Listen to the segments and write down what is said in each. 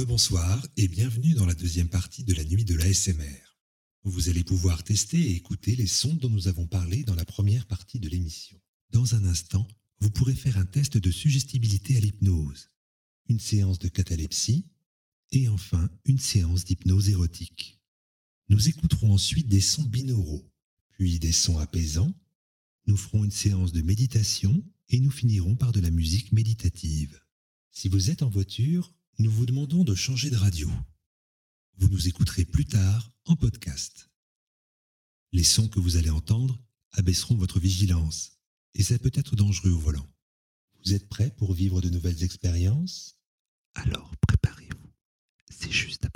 Rebonsoir et bienvenue dans la deuxième partie de la nuit de l'ASMR. Vous allez pouvoir tester et écouter les sons dont nous avons parlé dans la première partie de l'émission. Dans un instant, vous pourrez faire un test de suggestibilité à l'hypnose, une séance de catalepsie et enfin une séance d'hypnose érotique. Nous écouterons ensuite des sons binauraux, puis des sons apaisants. Nous ferons une séance de méditation et nous finirons par de la musique méditative. Si vous êtes en voiture, nous vous demandons de changer de radio. Vous nous écouterez plus tard en podcast. Les sons que vous allez entendre abaisseront votre vigilance et ça peut être dangereux au volant. Vous êtes prêts pour vivre de nouvelles expériences? Alors préparez-vous. C'est juste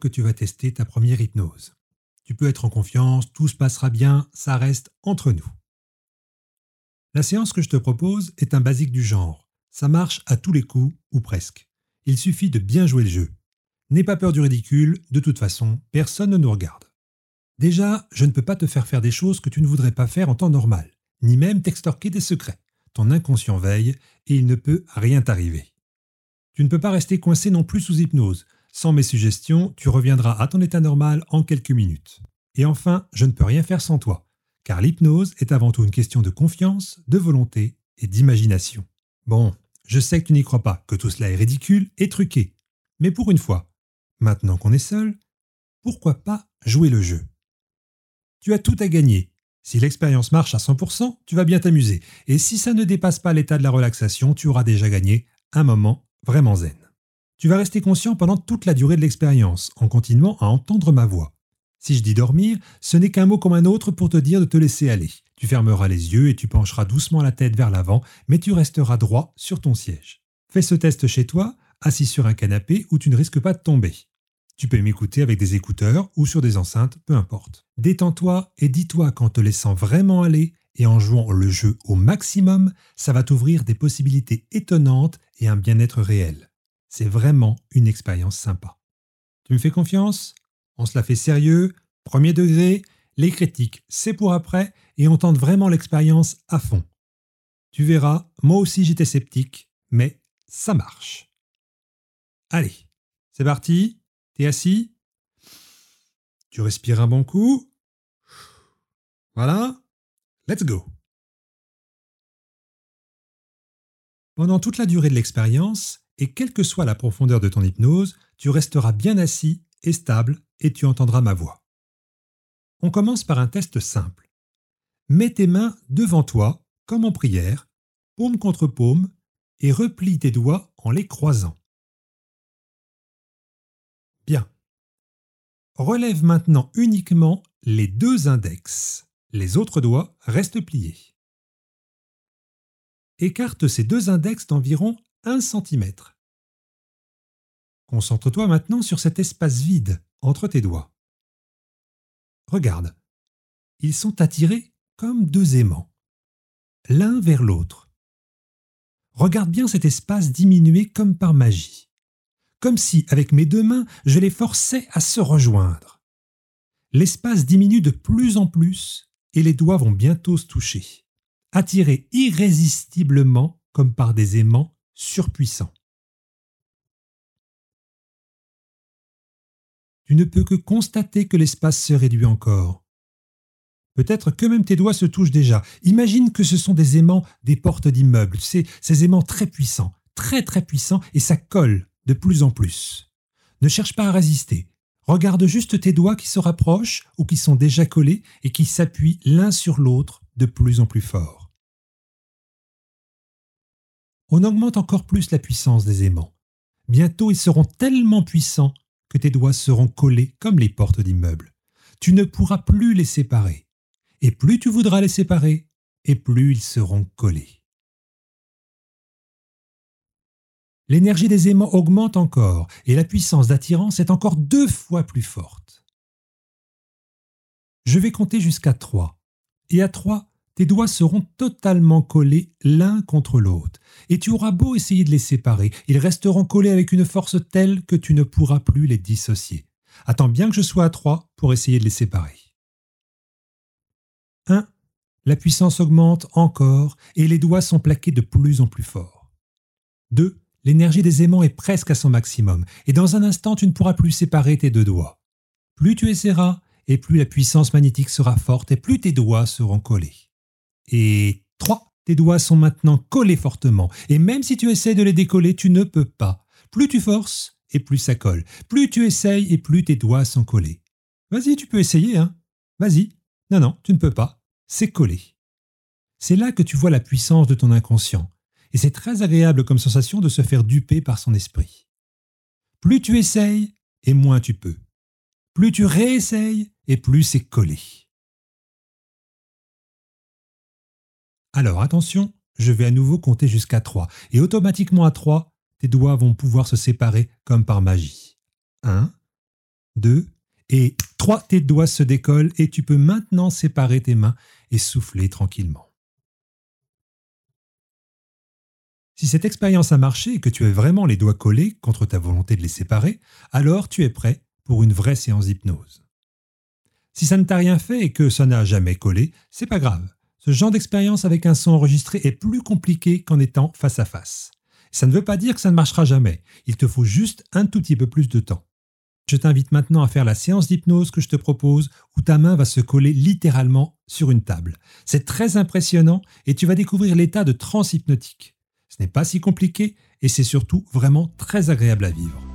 que tu vas tester ta première hypnose. Tu peux être en confiance, tout se passera bien, ça reste entre nous. La séance que je te propose est un basique du genre. Ça marche à tous les coups, ou presque. Il suffit de bien jouer le jeu. N'aie pas peur du ridicule, de toute façon, personne ne nous regarde. Déjà, je ne peux pas te faire faire des choses que tu ne voudrais pas faire en temps normal, ni même t'extorquer des secrets. Ton inconscient veille et il ne peut rien t'arriver. Tu ne peux pas rester coincé non plus sous hypnose. Sans mes suggestions, tu reviendras à ton état normal en quelques minutes. Et enfin, je ne peux rien faire sans toi, car l'hypnose est avant tout une question de confiance, de volonté et d'imagination. Bon, je sais que tu n'y crois pas, que tout cela est ridicule et truqué. Mais pour une fois, maintenant qu'on est seul, pourquoi pas jouer le jeu? Tu as tout à gagner. Si l'expérience marche à 100%, tu vas bien t'amuser. Et si ça ne dépasse pas l'état de la relaxation, tu auras déjà gagné un moment vraiment zen. Tu vas rester conscient pendant toute la durée de l'expérience, en continuant à entendre ma voix. Si je dis dormir, ce n'est qu'un mot comme un autre pour te dire de te laisser aller. Tu fermeras les yeux et tu pencheras doucement la tête vers l'avant, mais tu resteras droit sur ton siège. Fais ce test chez toi, assis sur un canapé où tu ne risques pas de tomber. Tu peux m'écouter avec des écouteurs ou sur des enceintes, peu importe. Détends-toi et dis-toi qu'en te laissant vraiment aller et en jouant le jeu au maximum, ça va t'ouvrir des possibilités étonnantes et un bien-être réel. C'est vraiment une expérience sympa. Tu me fais confiance? On se la fait sérieux, premier degré, les critiques, c'est pour après, et on tente vraiment l'expérience à fond. Tu verras, moi aussi j'étais sceptique, mais ça marche. Allez, c'est parti, t'es assis, tu respires un bon coup. Voilà, let's go. Pendant toute la durée de l'expérience, et quelle que soit la profondeur de ton hypnose, tu resteras bien assis et stable et tu entendras ma voix. On commence par un test simple. Mets tes mains devant toi, comme en prière, paume contre paume, et replie tes doigts en les croisant. Bien. Relève maintenant uniquement les deux index. Les autres doigts restent pliés. Écarte ces deux index d'environ 1 cm. Concentre-toi maintenant sur cet espace vide entre tes doigts. Regarde, ils sont attirés comme deux aimants, l'un vers l'autre. Regarde bien cet espace diminuer comme par magie, comme si, avec mes deux mains, je les forçais à se rejoindre. L'espace diminue de plus en plus et les doigts vont bientôt se toucher, attirés irrésistiblement comme par des aimants surpuissants. tu ne peux que constater que l'espace se réduit encore. Peut-être que même tes doigts se touchent déjà. Imagine que ce sont des aimants des portes d'immeubles, ces, ces aimants très puissants, très très puissants, et ça colle de plus en plus. Ne cherche pas à résister. Regarde juste tes doigts qui se rapprochent ou qui sont déjà collés et qui s'appuient l'un sur l'autre de plus en plus fort. On augmente encore plus la puissance des aimants. Bientôt ils seront tellement puissants que tes doigts seront collés comme les portes d'immeubles. Tu ne pourras plus les séparer. Et plus tu voudras les séparer, et plus ils seront collés. L'énergie des aimants augmente encore, et la puissance d'attirance est encore deux fois plus forte. Je vais compter jusqu'à trois. Et à trois, tes doigts seront totalement collés l'un contre l'autre, et tu auras beau essayer de les séparer, ils resteront collés avec une force telle que tu ne pourras plus les dissocier. Attends bien que je sois à trois pour essayer de les séparer. 1. La puissance augmente encore et les doigts sont plaqués de plus en plus fort. 2. L'énergie des aimants est presque à son maximum et dans un instant tu ne pourras plus séparer tes deux doigts. Plus tu essaieras et plus la puissance magnétique sera forte et plus tes doigts seront collés. Et 3. Tes doigts sont maintenant collés fortement, et même si tu essaies de les décoller, tu ne peux pas. Plus tu forces, et plus ça colle. Plus tu essayes, et plus tes doigts sont collés. Vas-y, tu peux essayer, hein. Vas-y. Non, non, tu ne peux pas. C'est collé. C'est là que tu vois la puissance de ton inconscient, et c'est très agréable comme sensation de se faire duper par son esprit. Plus tu essayes, et moins tu peux. Plus tu réessayes, et plus c'est collé. Alors attention, je vais à nouveau compter jusqu'à 3, et automatiquement à 3, tes doigts vont pouvoir se séparer comme par magie. 1, 2, et 3, tes doigts se décollent et tu peux maintenant séparer tes mains et souffler tranquillement. Si cette expérience a marché et que tu as vraiment les doigts collés contre ta volonté de les séparer, alors tu es prêt pour une vraie séance d'hypnose. Si ça ne t'a rien fait et que ça n'a jamais collé, c'est pas grave. Ce genre d'expérience avec un son enregistré est plus compliqué qu'en étant face à face. Ça ne veut pas dire que ça ne marchera jamais, il te faut juste un tout petit peu plus de temps. Je t'invite maintenant à faire la séance d'hypnose que je te propose où ta main va se coller littéralement sur une table. C'est très impressionnant et tu vas découvrir l'état de transe hypnotique. Ce n'est pas si compliqué et c'est surtout vraiment très agréable à vivre.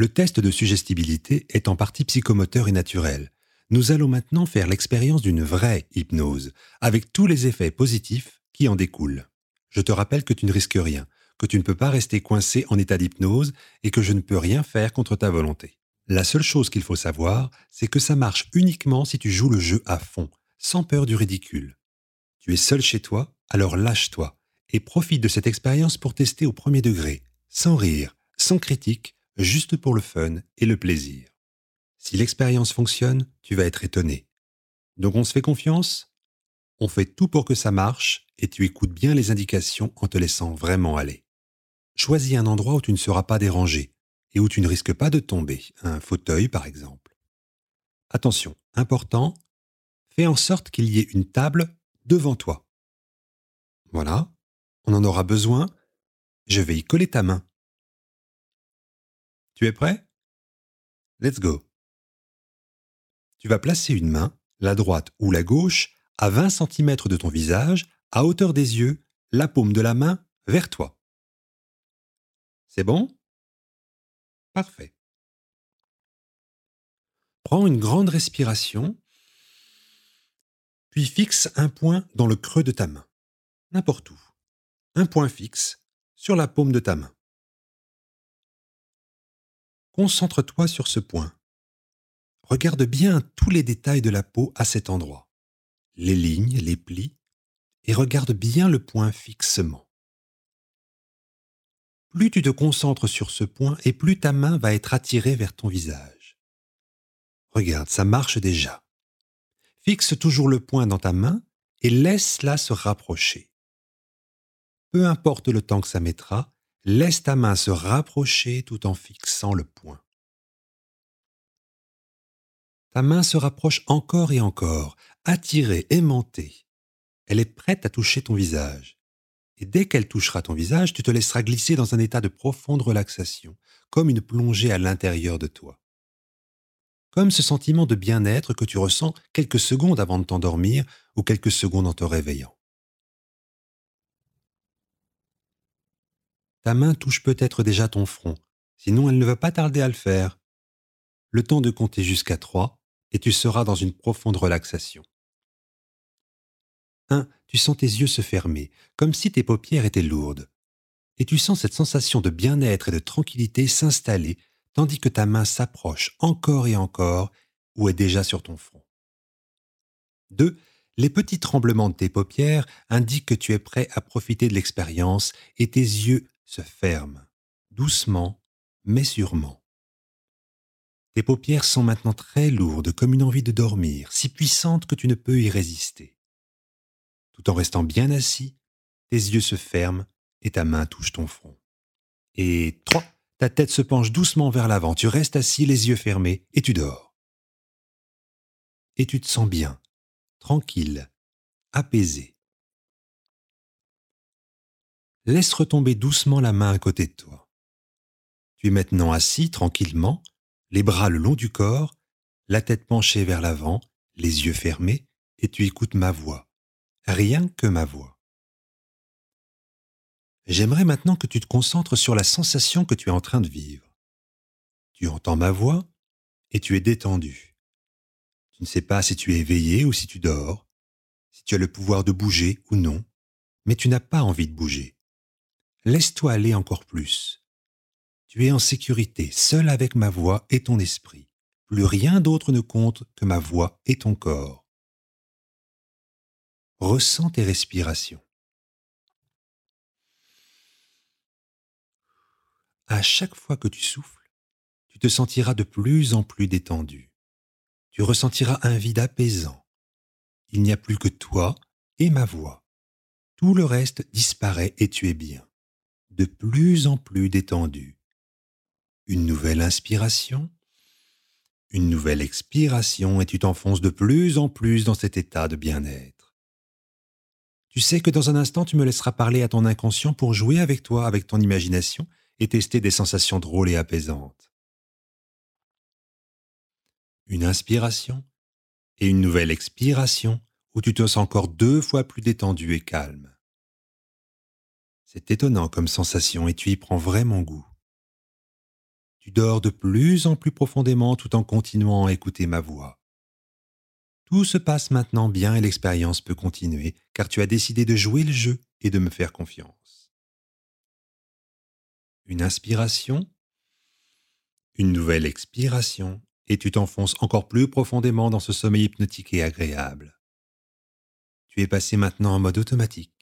Le test de suggestibilité est en partie psychomoteur et naturel. Nous allons maintenant faire l'expérience d'une vraie hypnose, avec tous les effets positifs qui en découlent. Je te rappelle que tu ne risques rien, que tu ne peux pas rester coincé en état d'hypnose et que je ne peux rien faire contre ta volonté. La seule chose qu'il faut savoir, c'est que ça marche uniquement si tu joues le jeu à fond, sans peur du ridicule. Tu es seul chez toi, alors lâche-toi et profite de cette expérience pour tester au premier degré, sans rire, sans critique, juste pour le fun et le plaisir. Si l'expérience fonctionne, tu vas être étonné. Donc on se fait confiance On fait tout pour que ça marche et tu écoutes bien les indications en te laissant vraiment aller. Choisis un endroit où tu ne seras pas dérangé et où tu ne risques pas de tomber, un fauteuil par exemple. Attention, important, fais en sorte qu'il y ait une table devant toi. Voilà, on en aura besoin. Je vais y coller ta main. Tu es prêt? Let's go. Tu vas placer une main, la droite ou la gauche, à 20 cm de ton visage, à hauteur des yeux, la paume de la main vers toi. C'est bon? Parfait. Prends une grande respiration, puis fixe un point dans le creux de ta main, n'importe où. Un point fixe sur la paume de ta main. Concentre-toi sur ce point. Regarde bien tous les détails de la peau à cet endroit, les lignes, les plis, et regarde bien le point fixement. Plus tu te concentres sur ce point et plus ta main va être attirée vers ton visage. Regarde, ça marche déjà. Fixe toujours le point dans ta main et laisse-la se rapprocher. Peu importe le temps que ça mettra, laisse ta main se rapprocher tout en fixant le point. Ta main se rapproche encore et encore, attirée, aimantée. Elle est prête à toucher ton visage. Et dès qu'elle touchera ton visage, tu te laisseras glisser dans un état de profonde relaxation, comme une plongée à l'intérieur de toi. Comme ce sentiment de bien-être que tu ressens quelques secondes avant de t'endormir ou quelques secondes en te réveillant. Ta main touche peut-être déjà ton front, sinon elle ne va pas tarder à le faire. Le temps de compter jusqu'à trois, et tu seras dans une profonde relaxation. 1. Tu sens tes yeux se fermer, comme si tes paupières étaient lourdes. Et tu sens cette sensation de bien-être et de tranquillité s'installer tandis que ta main s'approche encore et encore ou est déjà sur ton front. 2. Les petits tremblements de tes paupières indiquent que tu es prêt à profiter de l'expérience et tes yeux se ferme, doucement, mais sûrement. Tes paupières sont maintenant très lourdes comme une envie de dormir, si puissante que tu ne peux y résister. Tout en restant bien assis, tes yeux se ferment et ta main touche ton front. Et trois, ta tête se penche doucement vers l'avant, tu restes assis les yeux fermés et tu dors. Et tu te sens bien, tranquille, apaisé laisse retomber doucement la main à côté de toi. Tu es maintenant assis tranquillement, les bras le long du corps, la tête penchée vers l'avant, les yeux fermés, et tu écoutes ma voix, rien que ma voix. J'aimerais maintenant que tu te concentres sur la sensation que tu es en train de vivre. Tu entends ma voix et tu es détendu. Tu ne sais pas si tu es éveillé ou si tu dors, si tu as le pouvoir de bouger ou non, mais tu n'as pas envie de bouger. Laisse-toi aller encore plus. Tu es en sécurité, seul avec ma voix et ton esprit. Plus rien d'autre ne compte que ma voix et ton corps. Ressens tes respirations. À chaque fois que tu souffles, tu te sentiras de plus en plus détendu. Tu ressentiras un vide apaisant. Il n'y a plus que toi et ma voix. Tout le reste disparaît et tu es bien de plus en plus détendu. Une nouvelle inspiration, une nouvelle expiration et tu t'enfonces de plus en plus dans cet état de bien-être. Tu sais que dans un instant tu me laisseras parler à ton inconscient pour jouer avec toi, avec ton imagination et tester des sensations drôles et apaisantes. Une inspiration et une nouvelle expiration où tu te sens encore deux fois plus détendu et calme. C'est étonnant comme sensation et tu y prends vraiment goût. Tu dors de plus en plus profondément tout en continuant à écouter ma voix. Tout se passe maintenant bien et l'expérience peut continuer, car tu as décidé de jouer le jeu et de me faire confiance. Une inspiration, une nouvelle expiration, et tu t'enfonces encore plus profondément dans ce sommeil hypnotique et agréable. Tu es passé maintenant en mode automatique.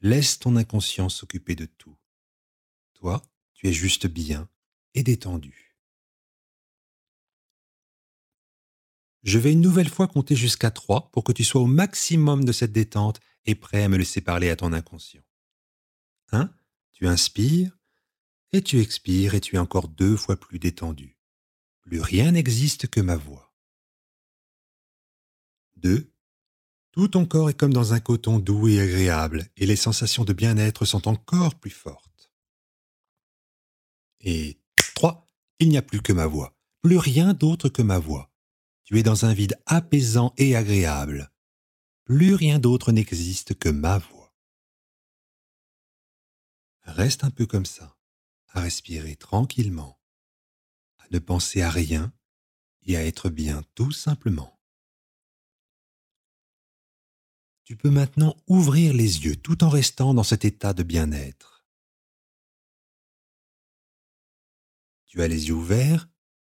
Laisse ton inconscient s'occuper de tout. Toi, tu es juste bien et détendu. Je vais une nouvelle fois compter jusqu'à 3 pour que tu sois au maximum de cette détente et prêt à me laisser parler à ton inconscient. 1. Tu inspires et tu expires et tu es encore deux fois plus détendu. Plus rien n'existe que ma voix. 2. Tout ton corps est comme dans un coton doux et agréable et les sensations de bien-être sont encore plus fortes. Et 3. Il n'y a plus que ma voix, plus rien d'autre que ma voix. Tu es dans un vide apaisant et agréable. Plus rien d'autre n'existe que ma voix. Reste un peu comme ça, à respirer tranquillement, à ne penser à rien et à être bien tout simplement. Tu peux maintenant ouvrir les yeux tout en restant dans cet état de bien-être. Tu as les yeux ouverts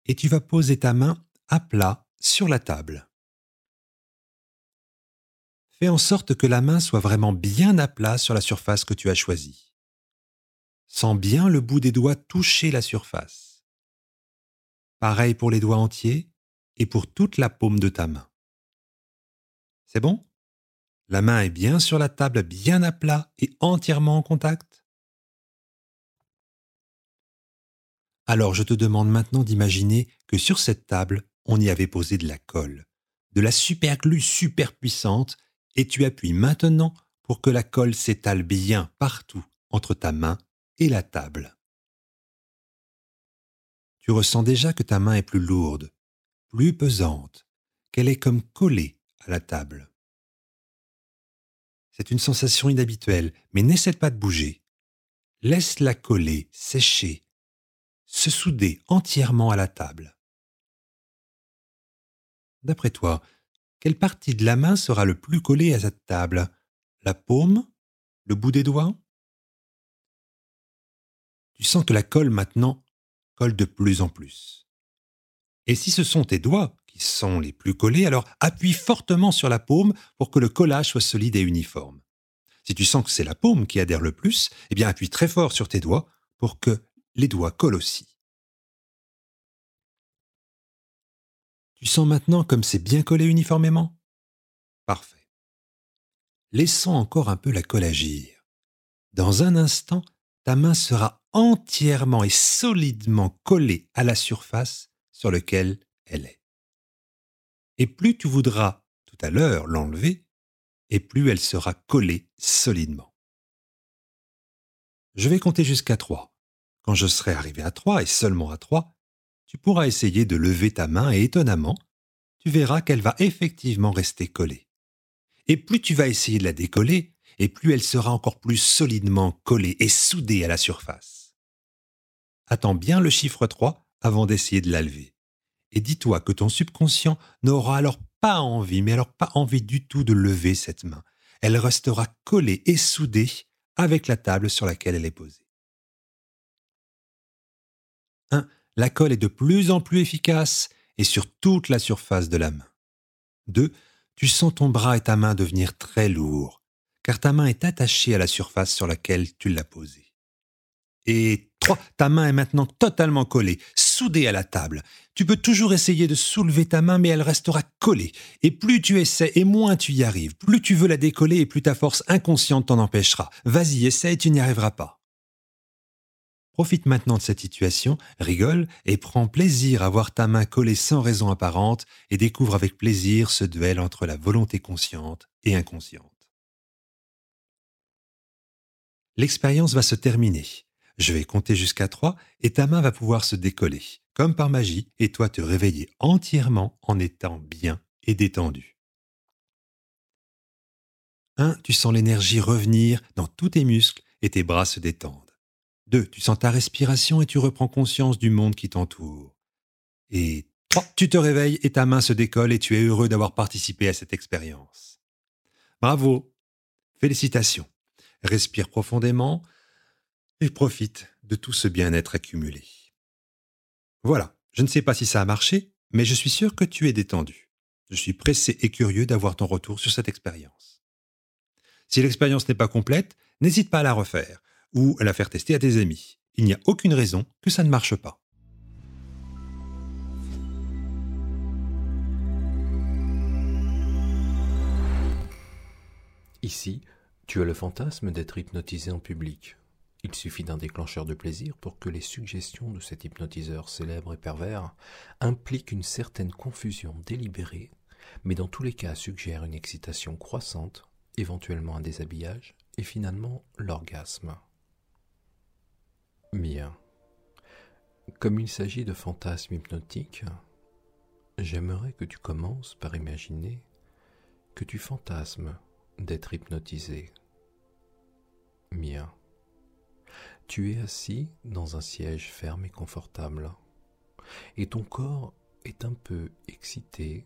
et tu vas poser ta main à plat sur la table. Fais en sorte que la main soit vraiment bien à plat sur la surface que tu as choisie. Sens bien le bout des doigts toucher la surface. Pareil pour les doigts entiers et pour toute la paume de ta main. C'est bon? La main est bien sur la table, bien à plat et entièrement en contact Alors je te demande maintenant d'imaginer que sur cette table, on y avait posé de la colle, de la super glue super puissante, et tu appuies maintenant pour que la colle s'étale bien partout entre ta main et la table. Tu ressens déjà que ta main est plus lourde, plus pesante, qu'elle est comme collée à la table. C'est une sensation inhabituelle, mais n'essaie pas de bouger. Laisse-la coller, sécher, se souder entièrement à la table. D'après toi, quelle partie de la main sera le plus collée à cette table? La paume? Le bout des doigts? Tu sens que la colle maintenant colle de plus en plus. Et si ce sont tes doigts sont les plus collés, alors appuie fortement sur la paume pour que le collage soit solide et uniforme. Si tu sens que c'est la paume qui adhère le plus, eh bien appuie très fort sur tes doigts pour que les doigts collent aussi. Tu sens maintenant comme c'est bien collé uniformément? Parfait. Laissons encore un peu la colle agir. Dans un instant, ta main sera entièrement et solidement collée à la surface sur laquelle elle est. Et plus tu voudras tout à l'heure l'enlever, et plus elle sera collée solidement. Je vais compter jusqu'à trois. Quand je serai arrivé à trois et seulement à trois, tu pourras essayer de lever ta main et étonnamment, tu verras qu'elle va effectivement rester collée. Et plus tu vas essayer de la décoller, et plus elle sera encore plus solidement collée et soudée à la surface. Attends bien le chiffre 3 avant d'essayer de la lever. Et dis-toi que ton subconscient n'aura alors pas envie, mais alors pas envie du tout de lever cette main. Elle restera collée et soudée avec la table sur laquelle elle est posée. 1 la colle est de plus en plus efficace et sur toute la surface de la main. 2. Tu sens ton bras et ta main devenir très lourds, car ta main est attachée à la surface sur laquelle tu l'as posée. Et 3. Ta main est maintenant totalement collée, soudée à la table. Tu peux toujours essayer de soulever ta main, mais elle restera collée. Et plus tu essaies, et moins tu y arrives. Plus tu veux la décoller, et plus ta force inconsciente t'en empêchera. Vas-y, essaie, tu n'y arriveras pas. Profite maintenant de cette situation, rigole et prends plaisir à voir ta main collée sans raison apparente et découvre avec plaisir ce duel entre la volonté consciente et inconsciente. L'expérience va se terminer. Je vais compter jusqu'à trois et ta main va pouvoir se décoller, comme par magie, et toi te réveiller entièrement en étant bien et détendu. 1. Tu sens l'énergie revenir dans tous tes muscles et tes bras se détendent. 2. Tu sens ta respiration et tu reprends conscience du monde qui t'entoure. Et Oh, tu te réveilles et ta main se décolle et tu es heureux d'avoir participé à cette expérience. Bravo. Félicitations. Respire profondément et profite de tout ce bien-être accumulé. Voilà, je ne sais pas si ça a marché, mais je suis sûr que tu es détendu. Je suis pressé et curieux d'avoir ton retour sur cette expérience. Si l'expérience n'est pas complète, n'hésite pas à la refaire ou à la faire tester à tes amis. Il n'y a aucune raison que ça ne marche pas. Ici, tu as le fantasme d'être hypnotisé en public. Il suffit d'un déclencheur de plaisir pour que les suggestions de cet hypnotiseur célèbre et pervers impliquent une certaine confusion délibérée, mais dans tous les cas suggèrent une excitation croissante, éventuellement un déshabillage, et finalement l'orgasme. Bien. Comme il s'agit de fantasmes hypnotiques, j'aimerais que tu commences par imaginer que tu fantasmes d'être hypnotisé. Mien. Tu es assis dans un siège ferme et confortable, et ton corps est un peu excité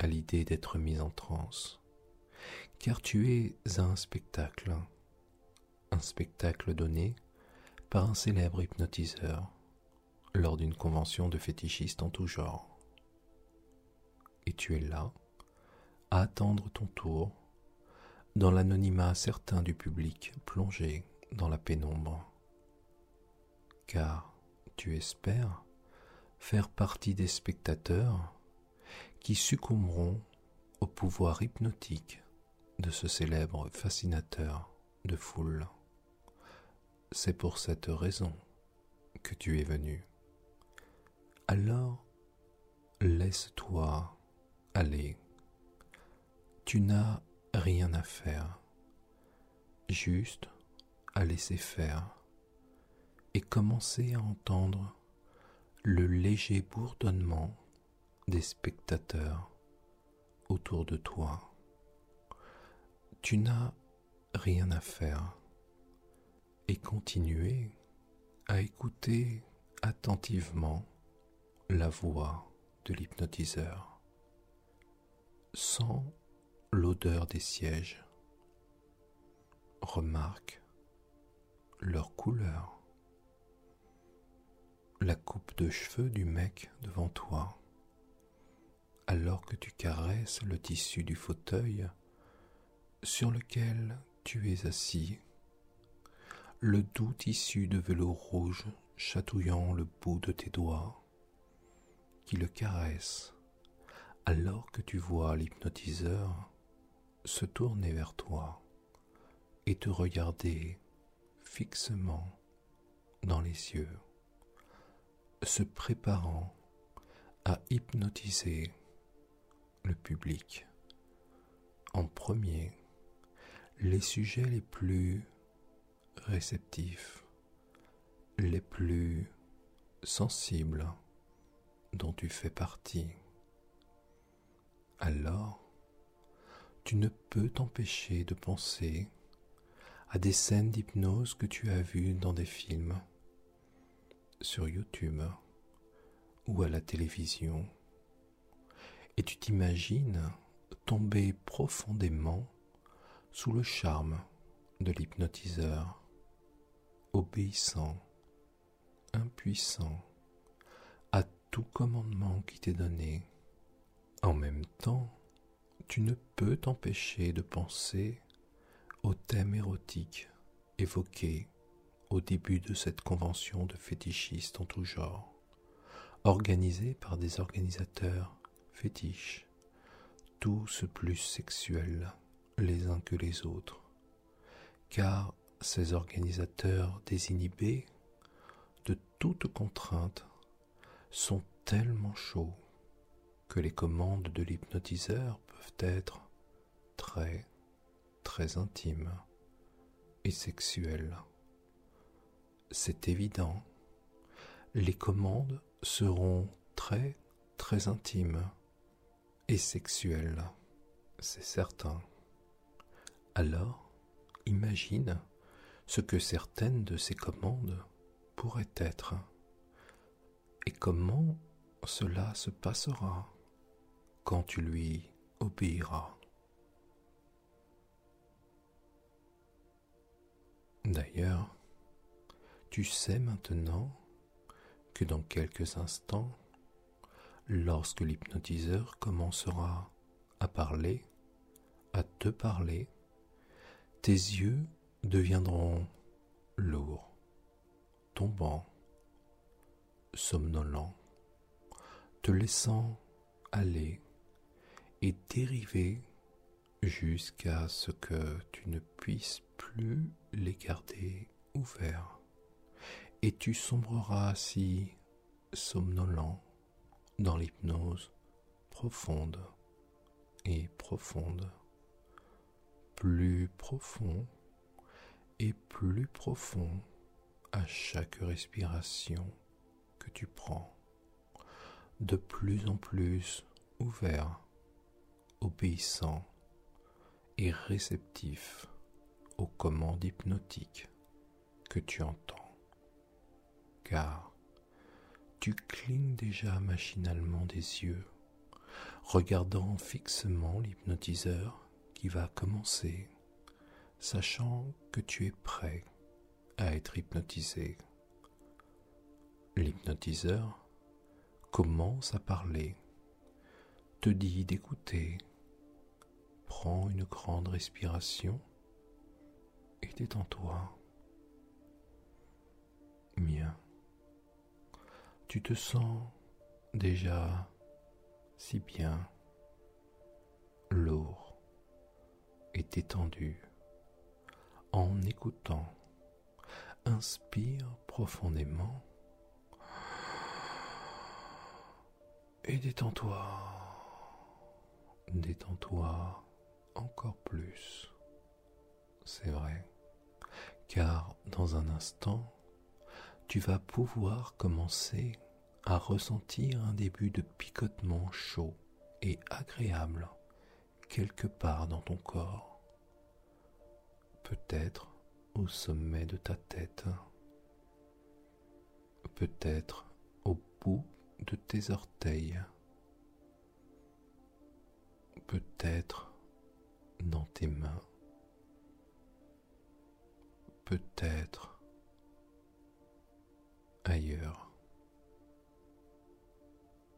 à l'idée d'être mis en transe, car tu es à un spectacle, un spectacle donné par un célèbre hypnotiseur lors d'une convention de fétichistes en tout genre. Et tu es là, à attendre ton tour, dans l'anonymat certain du public plongé dans la pénombre. Car tu espères faire partie des spectateurs qui succomberont au pouvoir hypnotique de ce célèbre fascinateur de foule. C'est pour cette raison que tu es venu. Alors, laisse-toi aller. Tu n'as rien à faire, juste à laisser faire et commencer à entendre le léger bourdonnement des spectateurs autour de toi. Tu n'as rien à faire et continuer à écouter attentivement la voix de l'hypnotiseur sans l'odeur des sièges. Remarque leur couleur, la coupe de cheveux du mec devant toi, alors que tu caresses le tissu du fauteuil sur lequel tu es assis, le doux tissu de velours rouge chatouillant le bout de tes doigts, qui le caresse alors que tu vois l'hypnotiseur se tourner vers toi et te regarder fixement dans les yeux, se préparant à hypnotiser le public. En premier, les sujets les plus réceptifs, les plus sensibles dont tu fais partie. Alors, tu ne peux t'empêcher de penser à des scènes d'hypnose que tu as vues dans des films, sur YouTube ou à la télévision, et tu t'imagines tomber profondément sous le charme de l'hypnotiseur, obéissant, impuissant à tout commandement qui t'est donné. En même temps, tu ne peux t'empêcher de penser au thème érotique évoqué au début de cette convention de fétichistes en tout genre, organisée par des organisateurs fétiches, tous plus sexuels les uns que les autres, car ces organisateurs désinhibés de toute contrainte sont tellement chauds que les commandes de l'hypnotiseur peuvent être très, très intimes et sexuelles. C'est évident, les commandes seront très, très intimes et sexuelles, c'est certain. Alors, imagine ce que certaines de ces commandes pourraient être et comment cela se passera quand tu lui obéiras? D'ailleurs, tu sais maintenant que dans quelques instants, lorsque l'hypnotiseur commencera à parler, à te parler, tes yeux deviendront lourds, tombants, somnolents, te laissant aller et dériver jusqu'à ce que tu ne puisses plus les garder ouverts. Et tu sombreras si somnolent dans l'hypnose profonde et profonde, plus profond et plus profond à chaque respiration que tu prends, de plus en plus ouvert, obéissant et réceptif aux commandes hypnotiques que tu entends. Car tu clignes déjà machinalement des yeux, regardant fixement l'hypnotiseur qui va commencer, sachant que tu es prêt à être hypnotisé. L'hypnotiseur commence à parler, te dit d'écouter, prends une grande respiration et détends-toi. Bien. Tu te sens déjà si bien, lourd et détendu en écoutant. Inspire profondément et détends-toi. Détends-toi encore plus. C'est vrai, car dans un instant, tu vas pouvoir commencer à ressentir un début de picotement chaud et agréable quelque part dans ton corps, peut-être au sommet de ta tête, peut-être au bout de tes orteils, peut-être dans tes mains, peut-être ailleurs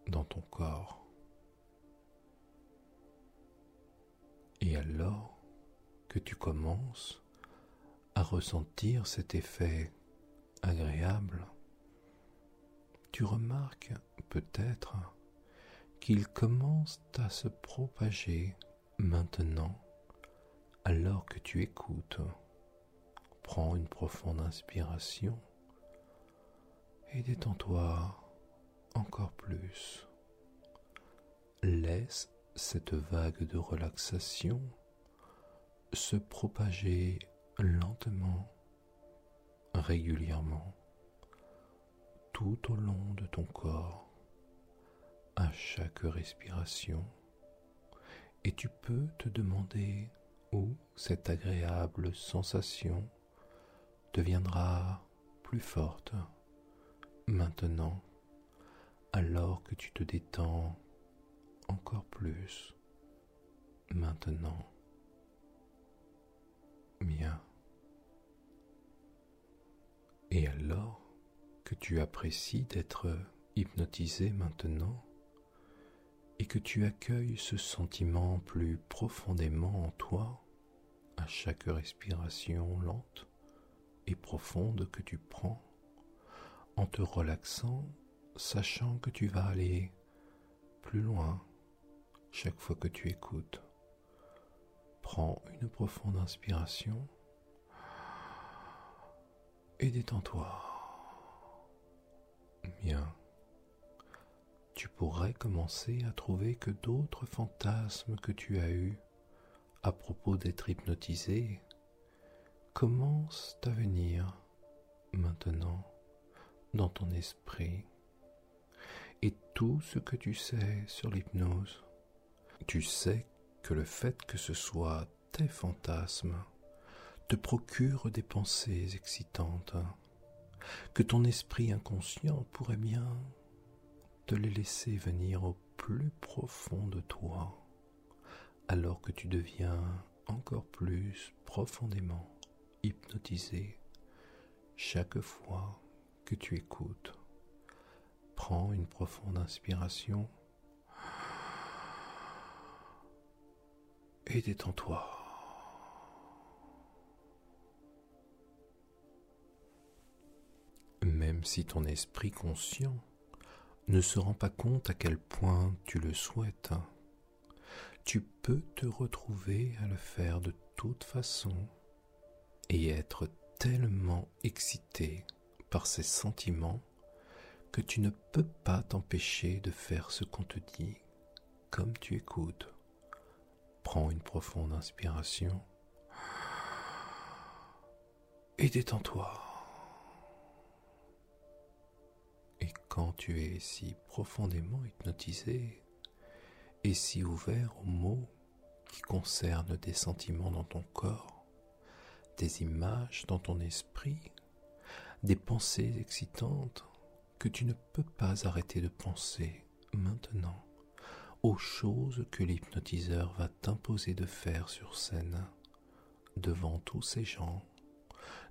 dans ton corps. Et alors que tu commences à ressentir cet effet agréable, tu remarques peut-être qu'il commence à se propager maintenant alors que tu écoutes. Prends une profonde inspiration et détends-toi encore plus. Laisse cette vague de relaxation se propager lentement, régulièrement, tout au long de ton corps, à chaque respiration, et tu peux te demander où cette agréable sensation deviendra plus forte Maintenant, alors que tu te détends encore plus, maintenant, bien. Et alors que tu apprécies d'être hypnotisé maintenant, et que tu accueilles ce sentiment plus profondément en toi à chaque respiration lente et profonde que tu prends, en te relaxant, sachant que tu vas aller plus loin chaque fois que tu écoutes. Prends une profonde inspiration et détends-toi. Bien. Tu pourrais commencer à trouver que d'autres fantasmes que tu as eus à propos d'être hypnotisé commencent à venir maintenant dans ton esprit et tout ce que tu sais sur l'hypnose. Tu sais que le fait que ce soit tes fantasmes te procure des pensées excitantes, que ton esprit inconscient pourrait bien te les laisser venir au plus profond de toi, alors que tu deviens encore plus profondément hypnotisé chaque fois tu écoutes. Prends une profonde inspiration et détends-toi. Même si ton esprit conscient ne se rend pas compte à quel point tu le souhaites, tu peux te retrouver à le faire de toute façon et être tellement excité par ces sentiments que tu ne peux pas t'empêcher de faire ce qu'on te dit comme tu écoutes. Prends une profonde inspiration et détends-toi. Et quand tu es si profondément hypnotisé et si ouvert aux mots qui concernent des sentiments dans ton corps, des images dans ton esprit, des pensées excitantes que tu ne peux pas arrêter de penser maintenant aux choses que l'hypnotiseur va t'imposer de faire sur scène, devant tous ces gens,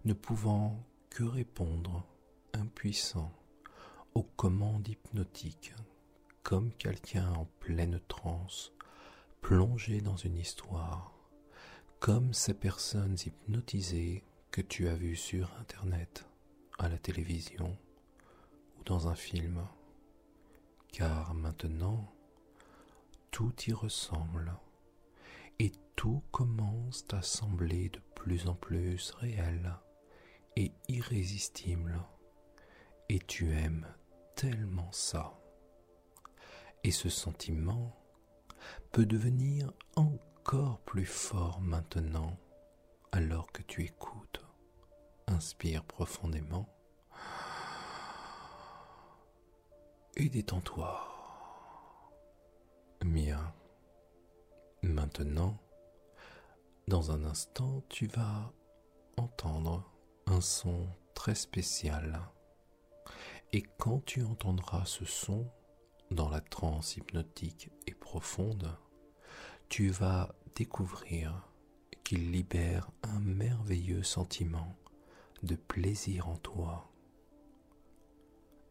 ne pouvant que répondre, impuissant, aux commandes hypnotiques, comme quelqu'un en pleine transe, plongé dans une histoire, comme ces personnes hypnotisées que tu as vues sur Internet, à la télévision ou dans un film, car maintenant, tout y ressemble, et tout commence à sembler de plus en plus réel et irrésistible, et tu aimes tellement ça. Et ce sentiment peut devenir encore plus fort maintenant alors que tu écoutes. Inspire profondément et détends-toi. Bien. Maintenant, dans un instant, tu vas entendre un son très spécial. Et quand tu entendras ce son dans la transe hypnotique et profonde, tu vas découvrir qu'il libère un merveilleux sentiment de plaisir en toi.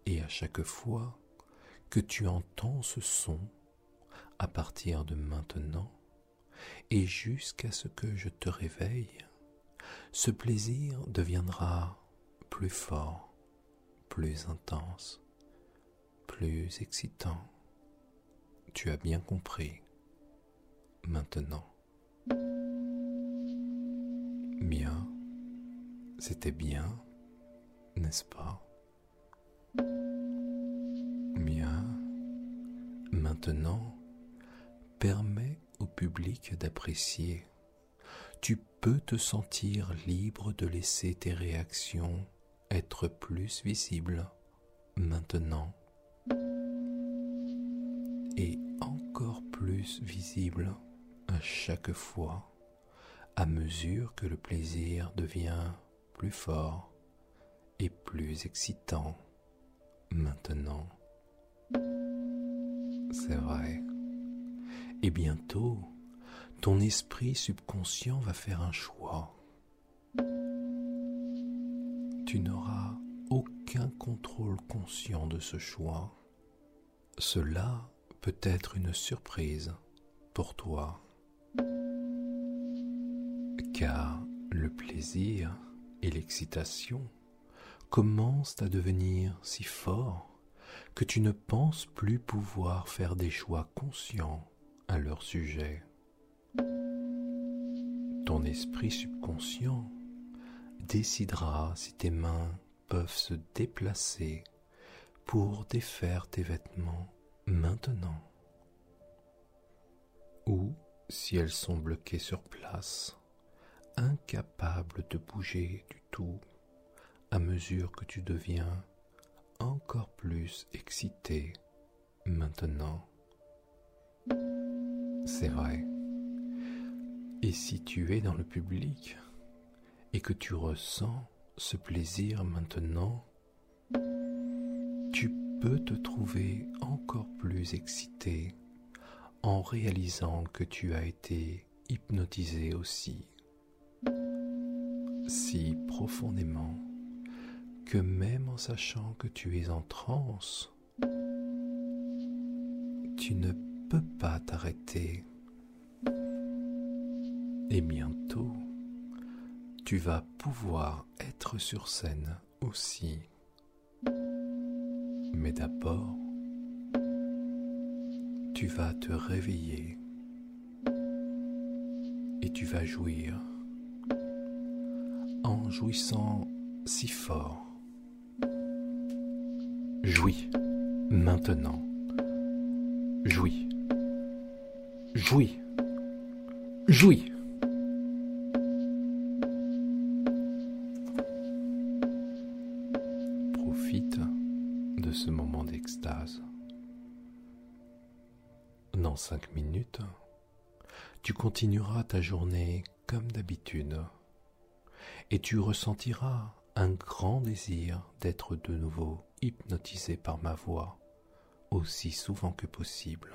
Et à chaque fois que tu entends ce son, à partir de maintenant et jusqu'à ce que je te réveille, ce plaisir deviendra plus fort, plus intense, plus excitant. Tu as bien compris. Maintenant. Bien. C'était bien, n'est-ce pas? Bien. Maintenant, permets au public d'apprécier. Tu peux te sentir libre de laisser tes réactions être plus visibles maintenant et encore plus visibles à chaque fois à mesure que le plaisir devient plus fort et plus excitant maintenant. C'est vrai. Et bientôt, ton esprit subconscient va faire un choix. Tu n'auras aucun contrôle conscient de ce choix. Cela peut être une surprise pour toi. Car le plaisir et l'excitation commencent à devenir si forts que tu ne penses plus pouvoir faire des choix conscients à leur sujet. Ton esprit subconscient décidera si tes mains peuvent se déplacer pour défaire tes vêtements maintenant ou si elles sont bloquées sur place, incapables de bouger du tout à mesure que tu deviens encore plus excité maintenant. C'est vrai. Et si tu es dans le public et que tu ressens ce plaisir maintenant, tu peux te trouver encore plus excité en réalisant que tu as été hypnotisé aussi, si profondément que même en sachant que tu es en transe, tu ne peux pas t'arrêter. Et bientôt, tu vas pouvoir être sur scène aussi. Mais d'abord, tu vas te réveiller et tu vas jouir en jouissant si fort. Jouis maintenant. Jouis. Jouis. Jouis. Profite de ce moment d'extase. Dans cinq minutes, tu continueras ta journée comme d'habitude et tu ressentiras un grand désir d'être de nouveau hypnotisé par ma voix aussi souvent que possible.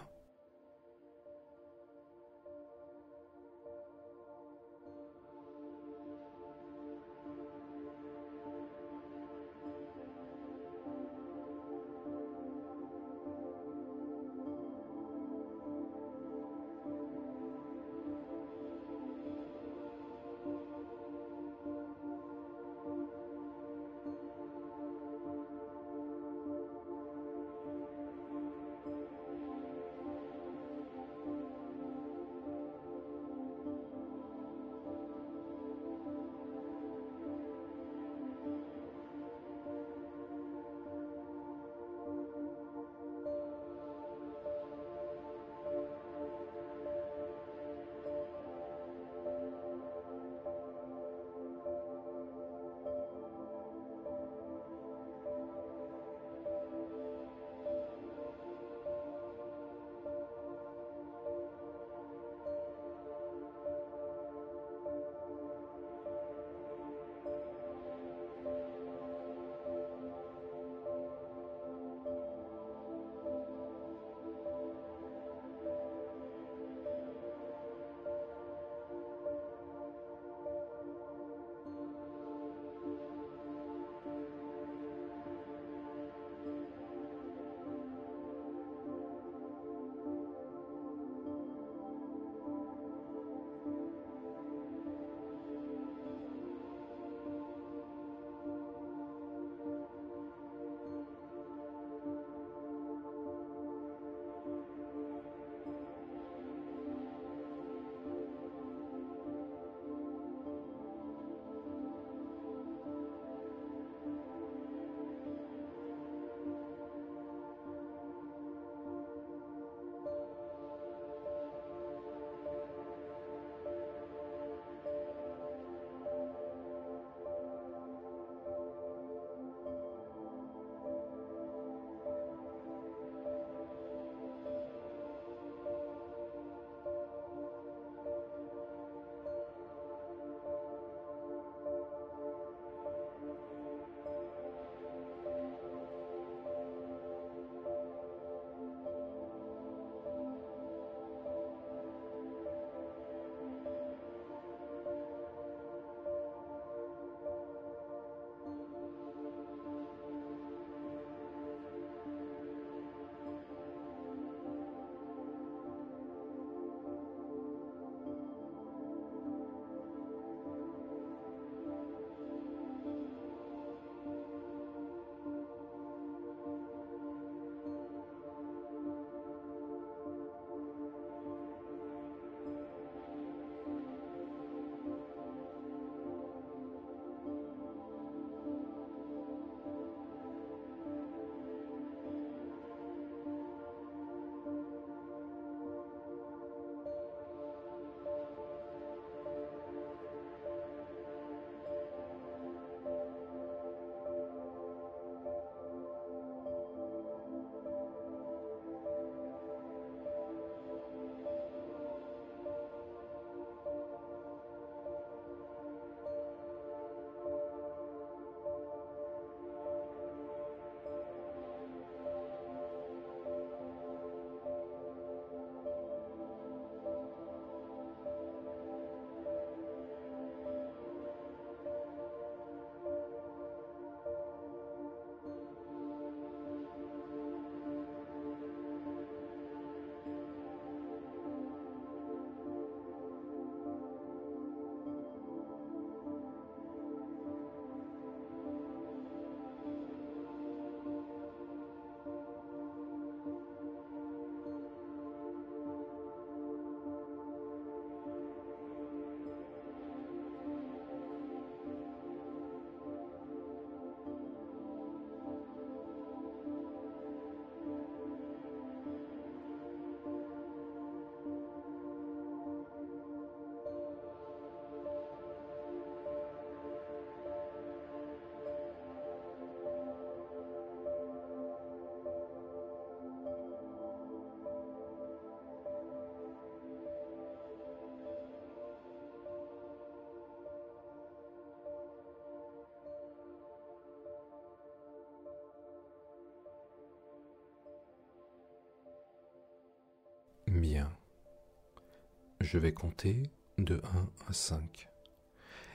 Je vais compter de 1 à 5.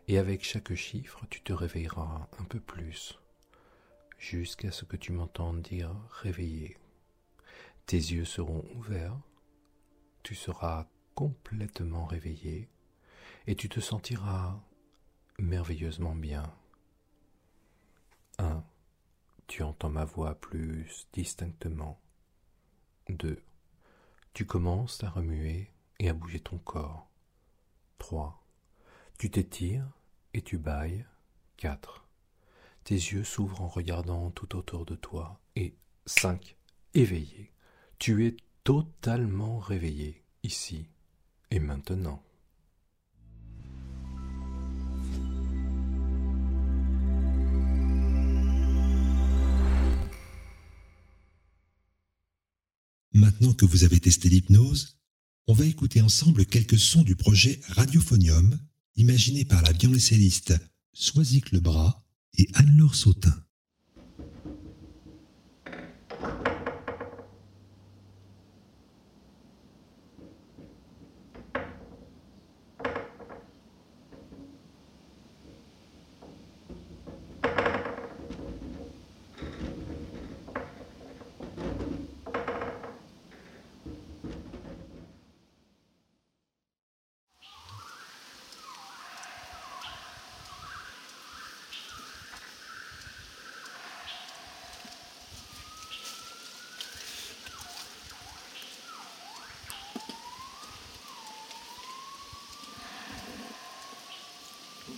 Et avec chaque chiffre, tu te réveilleras un peu plus, jusqu'à ce que tu m'entendes dire réveillé. Tes yeux seront ouverts, tu seras complètement réveillé, et tu te sentiras merveilleusement bien. 1. Tu entends ma voix plus distinctement. 2. Tu commences à remuer et à bouger ton corps. 3. Tu t'étires et tu bailles. 4. Tes yeux s'ouvrent en regardant tout autour de toi. Et 5. Éveillé. Tu es totalement réveillé, ici et maintenant. Maintenant que vous avez testé l'hypnose, on va écouter ensemble quelques sons du projet Radiophonium, imaginé par la violoncelliste Soisic Lebras et Anne-Laure Sautin.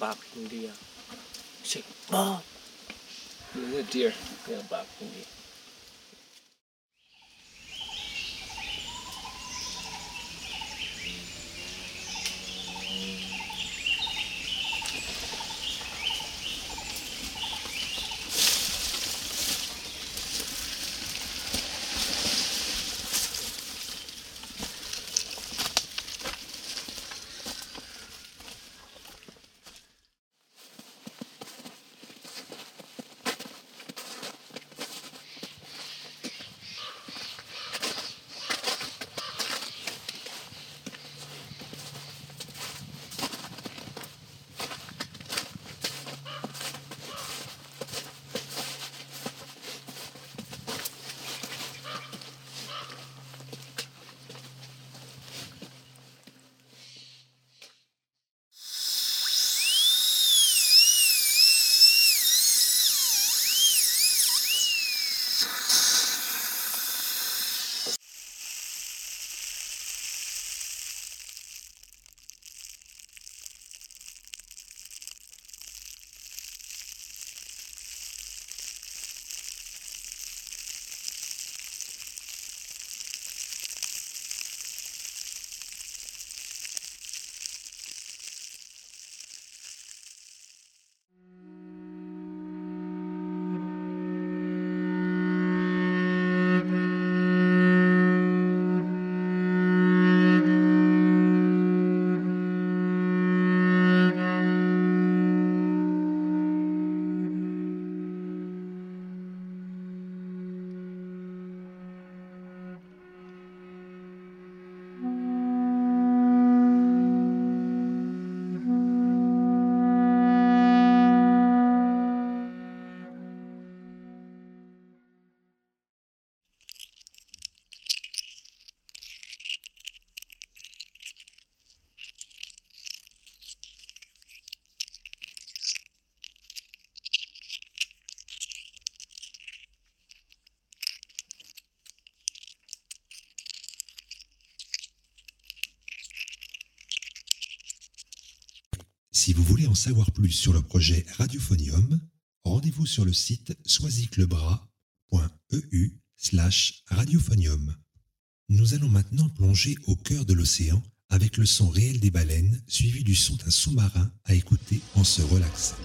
Bob India. Say, Bob. The deer. Yeah, Bob India. En savoir plus sur le projet Radiophonium, rendez-vous sur le site soisiclebras.eu slash radiophonium. Nous allons maintenant plonger au cœur de l'océan avec le son réel des baleines suivi du son d'un sous-marin à écouter en se relaxant.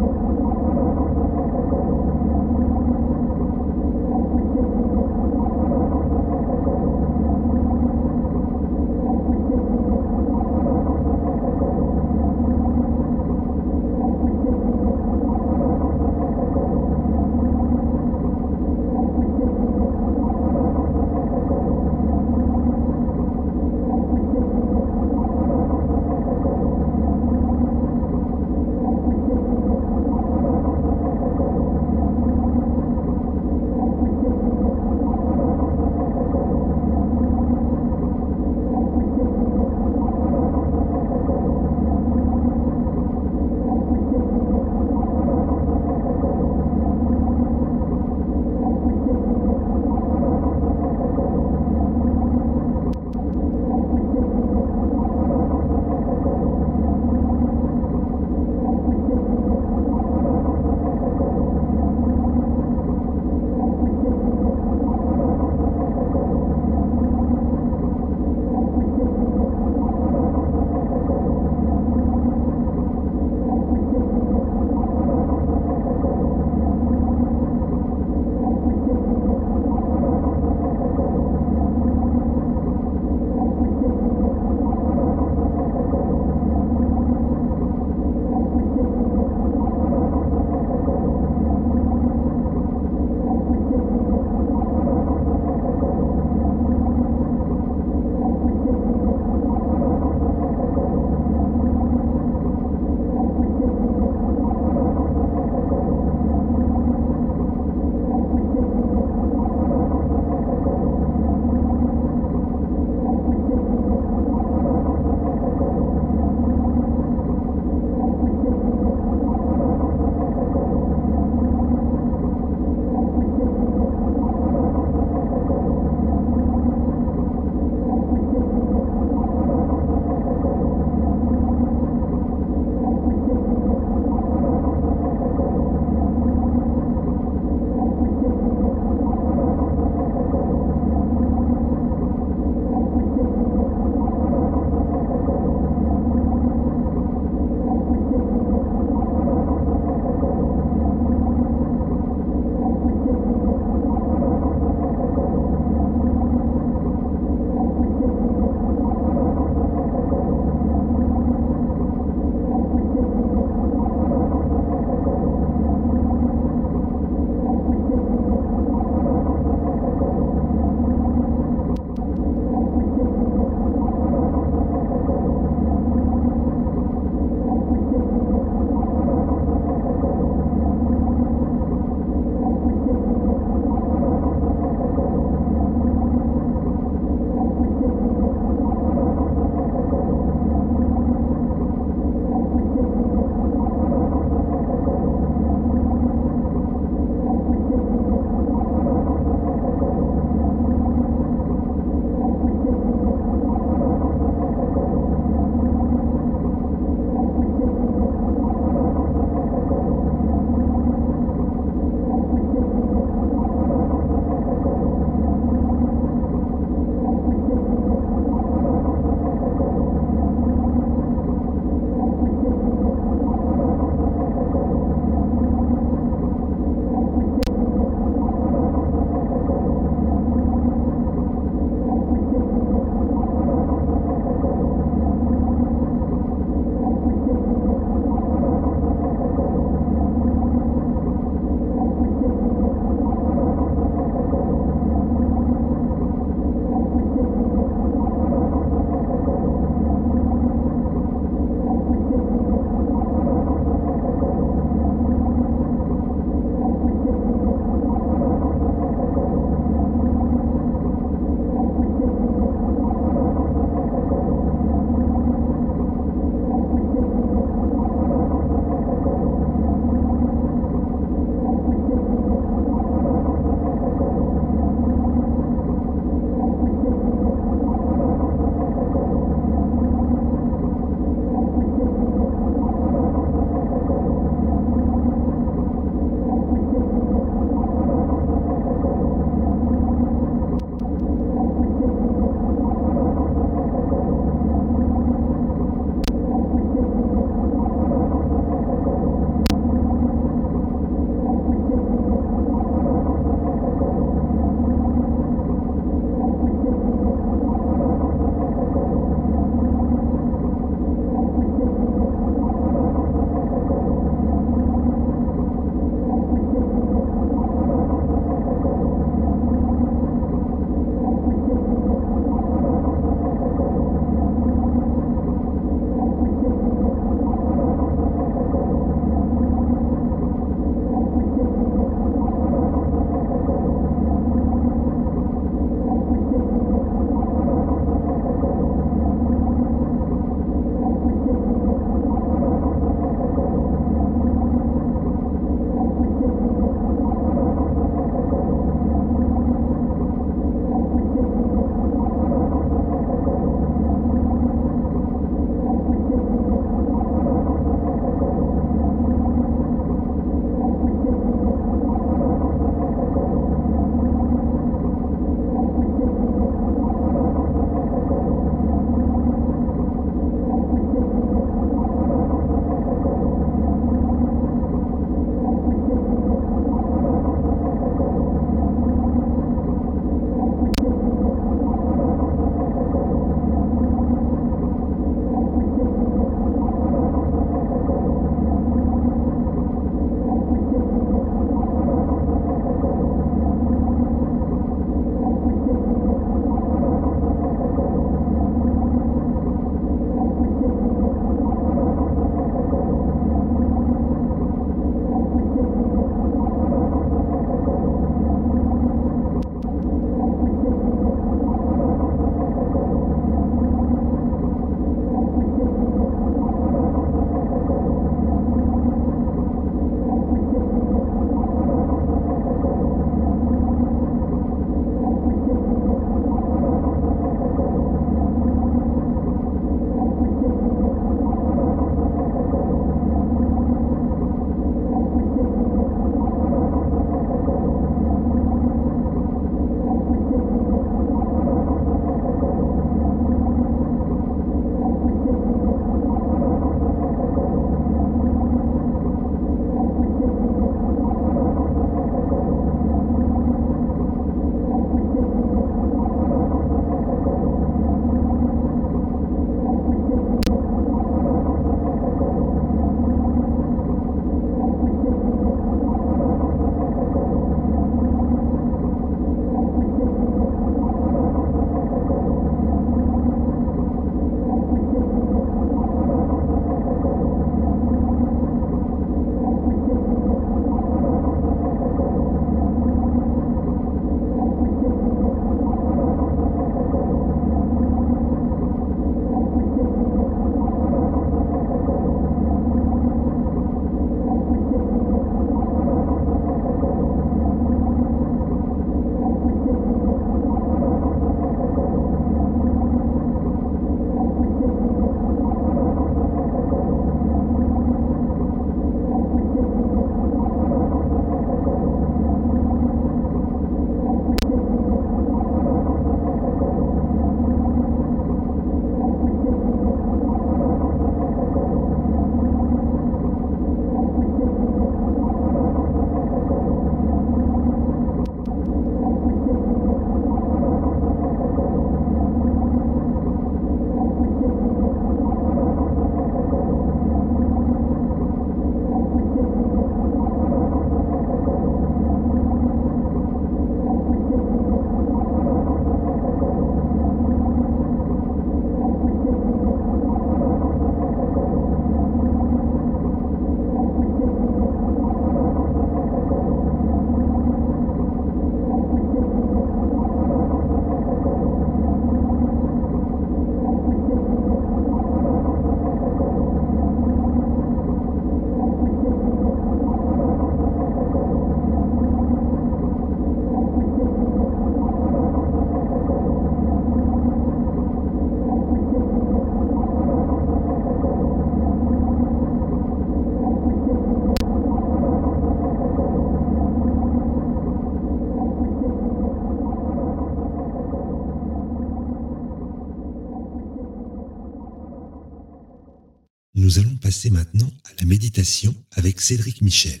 Avec Cédric Michel.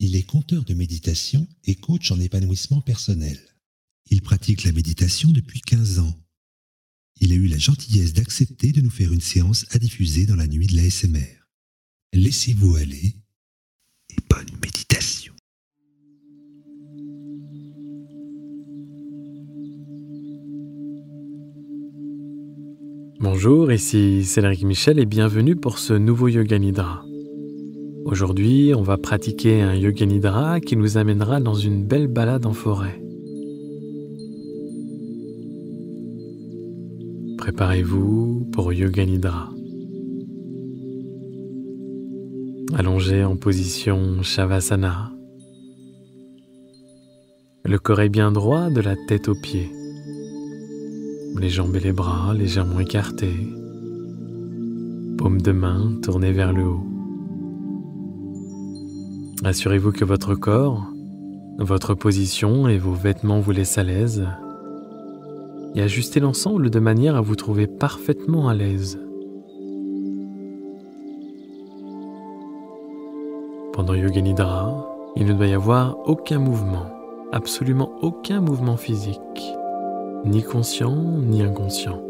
Il est conteur de méditation et coach en épanouissement personnel. Il pratique la méditation depuis 15 ans. Il a eu la gentillesse d'accepter de nous faire une séance à diffuser dans la nuit de la SMR. Laissez-vous aller et bonne méditation. Bonjour, ici Cédric Michel et bienvenue pour ce nouveau Yoga Nidra. Aujourd'hui, on va pratiquer un Yoga Nidra qui nous amènera dans une belle balade en forêt. Préparez-vous pour Yoga Nidra. Allongé en position Shavasana. Le corps est bien droit de la tête aux pieds les jambes et les bras légèrement écartés, paume de main tournée vers le haut. Assurez-vous que votre corps, votre position et vos vêtements vous laissent à l'aise et ajustez l'ensemble de manière à vous trouver parfaitement à l'aise. Pendant Yoga Nidra, il ne doit y avoir aucun mouvement, absolument aucun mouvement physique ni conscient ni inconscient.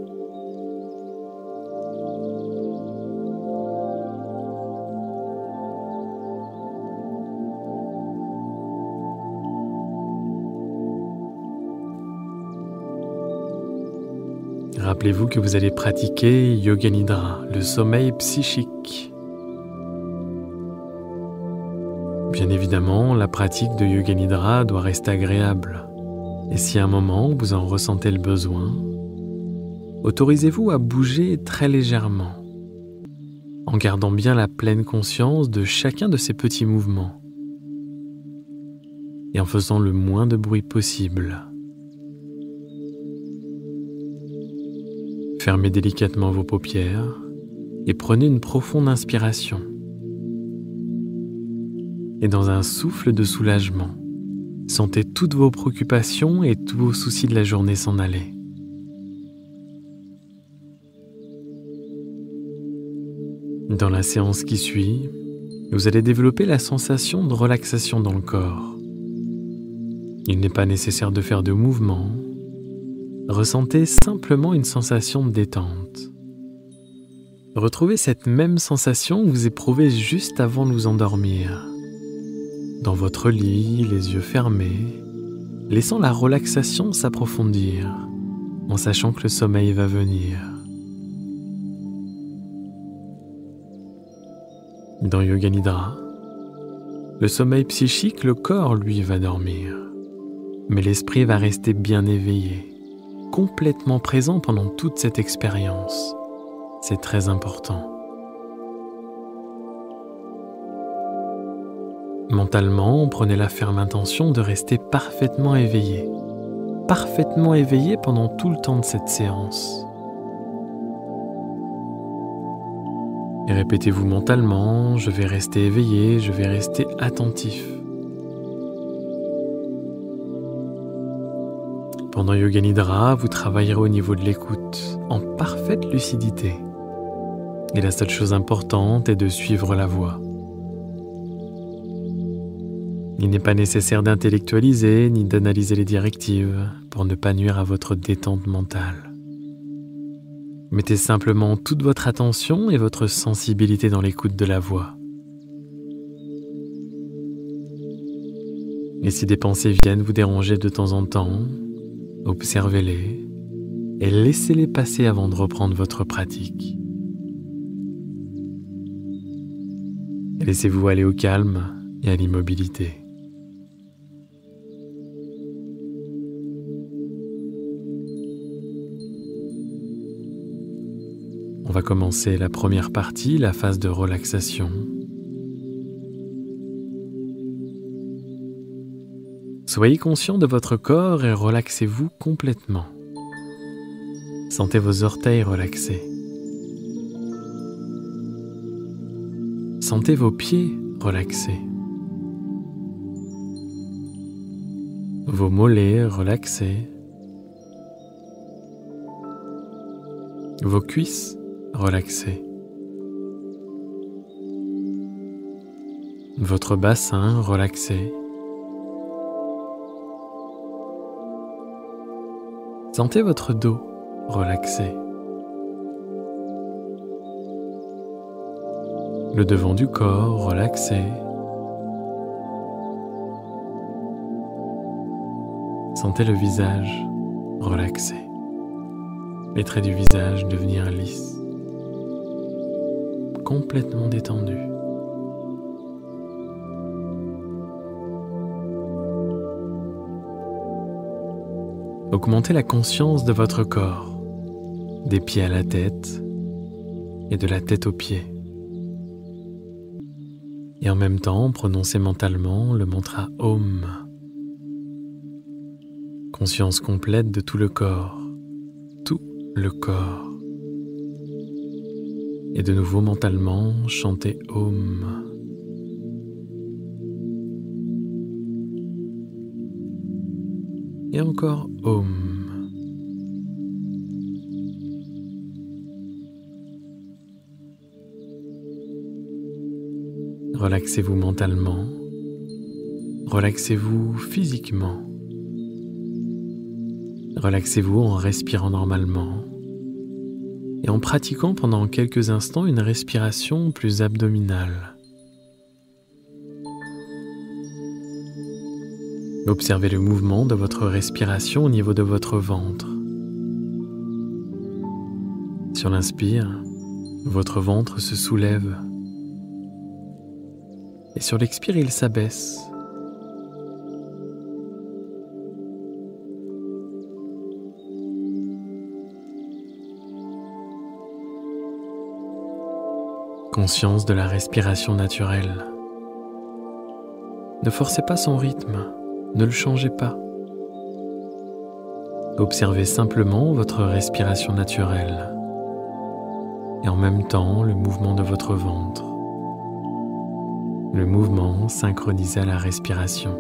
Rappelez-vous que vous allez pratiquer Yoga Nidra, le sommeil psychique. Bien évidemment, la pratique de Yoga Nidra doit rester agréable. Et si à un moment vous en ressentez le besoin, autorisez-vous à bouger très légèrement, en gardant bien la pleine conscience de chacun de ces petits mouvements et en faisant le moins de bruit possible. Fermez délicatement vos paupières et prenez une profonde inspiration. Et dans un souffle de soulagement, Sentez toutes vos préoccupations et tous vos soucis de la journée s'en aller. Dans la séance qui suit, vous allez développer la sensation de relaxation dans le corps. Il n'est pas nécessaire de faire de mouvements. Ressentez simplement une sensation de détente. Retrouvez cette même sensation que vous éprouvez juste avant de vous endormir dans votre lit, les yeux fermés, laissant la relaxation s'approfondir en sachant que le sommeil va venir. Dans Yoga Nidra, le sommeil psychique, le corps, lui, va dormir, mais l'esprit va rester bien éveillé, complètement présent pendant toute cette expérience. C'est très important. Mentalement, prenez la ferme intention de rester parfaitement éveillé, parfaitement éveillé pendant tout le temps de cette séance. Et répétez-vous mentalement, je vais rester éveillé, je vais rester attentif. Pendant Yoga Nidra, vous travaillerez au niveau de l'écoute, en parfaite lucidité. Et la seule chose importante est de suivre la voix. Il n'est pas nécessaire d'intellectualiser ni d'analyser les directives pour ne pas nuire à votre détente mentale. Mettez simplement toute votre attention et votre sensibilité dans l'écoute de la voix. Et si des pensées viennent vous déranger de temps en temps, observez-les et laissez-les passer avant de reprendre votre pratique. Laissez-vous aller au calme et à l'immobilité. On va commencer la première partie, la phase de relaxation. Soyez conscient de votre corps et relaxez-vous complètement. Sentez vos orteils relaxés. Sentez vos pieds relaxés. Vos mollets relaxés. Vos cuisses relaxé. votre bassin relaxé. Sentez votre dos relaxé. Le devant du corps relaxé. Sentez le visage relaxé. Les traits du visage devenir lisses. Complètement détendus. Augmentez la conscience de votre corps, des pieds à la tête et de la tête aux pieds. Et en même temps, prononcez mentalement le mantra Om. Conscience complète de tout le corps, tout le corps. Et de nouveau mentalement, chantez Om. Et encore Om. Relaxez-vous mentalement, relaxez-vous physiquement, relaxez-vous en respirant normalement et en pratiquant pendant quelques instants une respiration plus abdominale. Observez le mouvement de votre respiration au niveau de votre ventre. Sur l'inspire, votre ventre se soulève. Et sur l'expire, il s'abaisse. Conscience de la respiration naturelle. Ne forcez pas son rythme. Ne le changez pas. Observez simplement votre respiration naturelle et en même temps le mouvement de votre ventre. Le mouvement synchronisé à la respiration.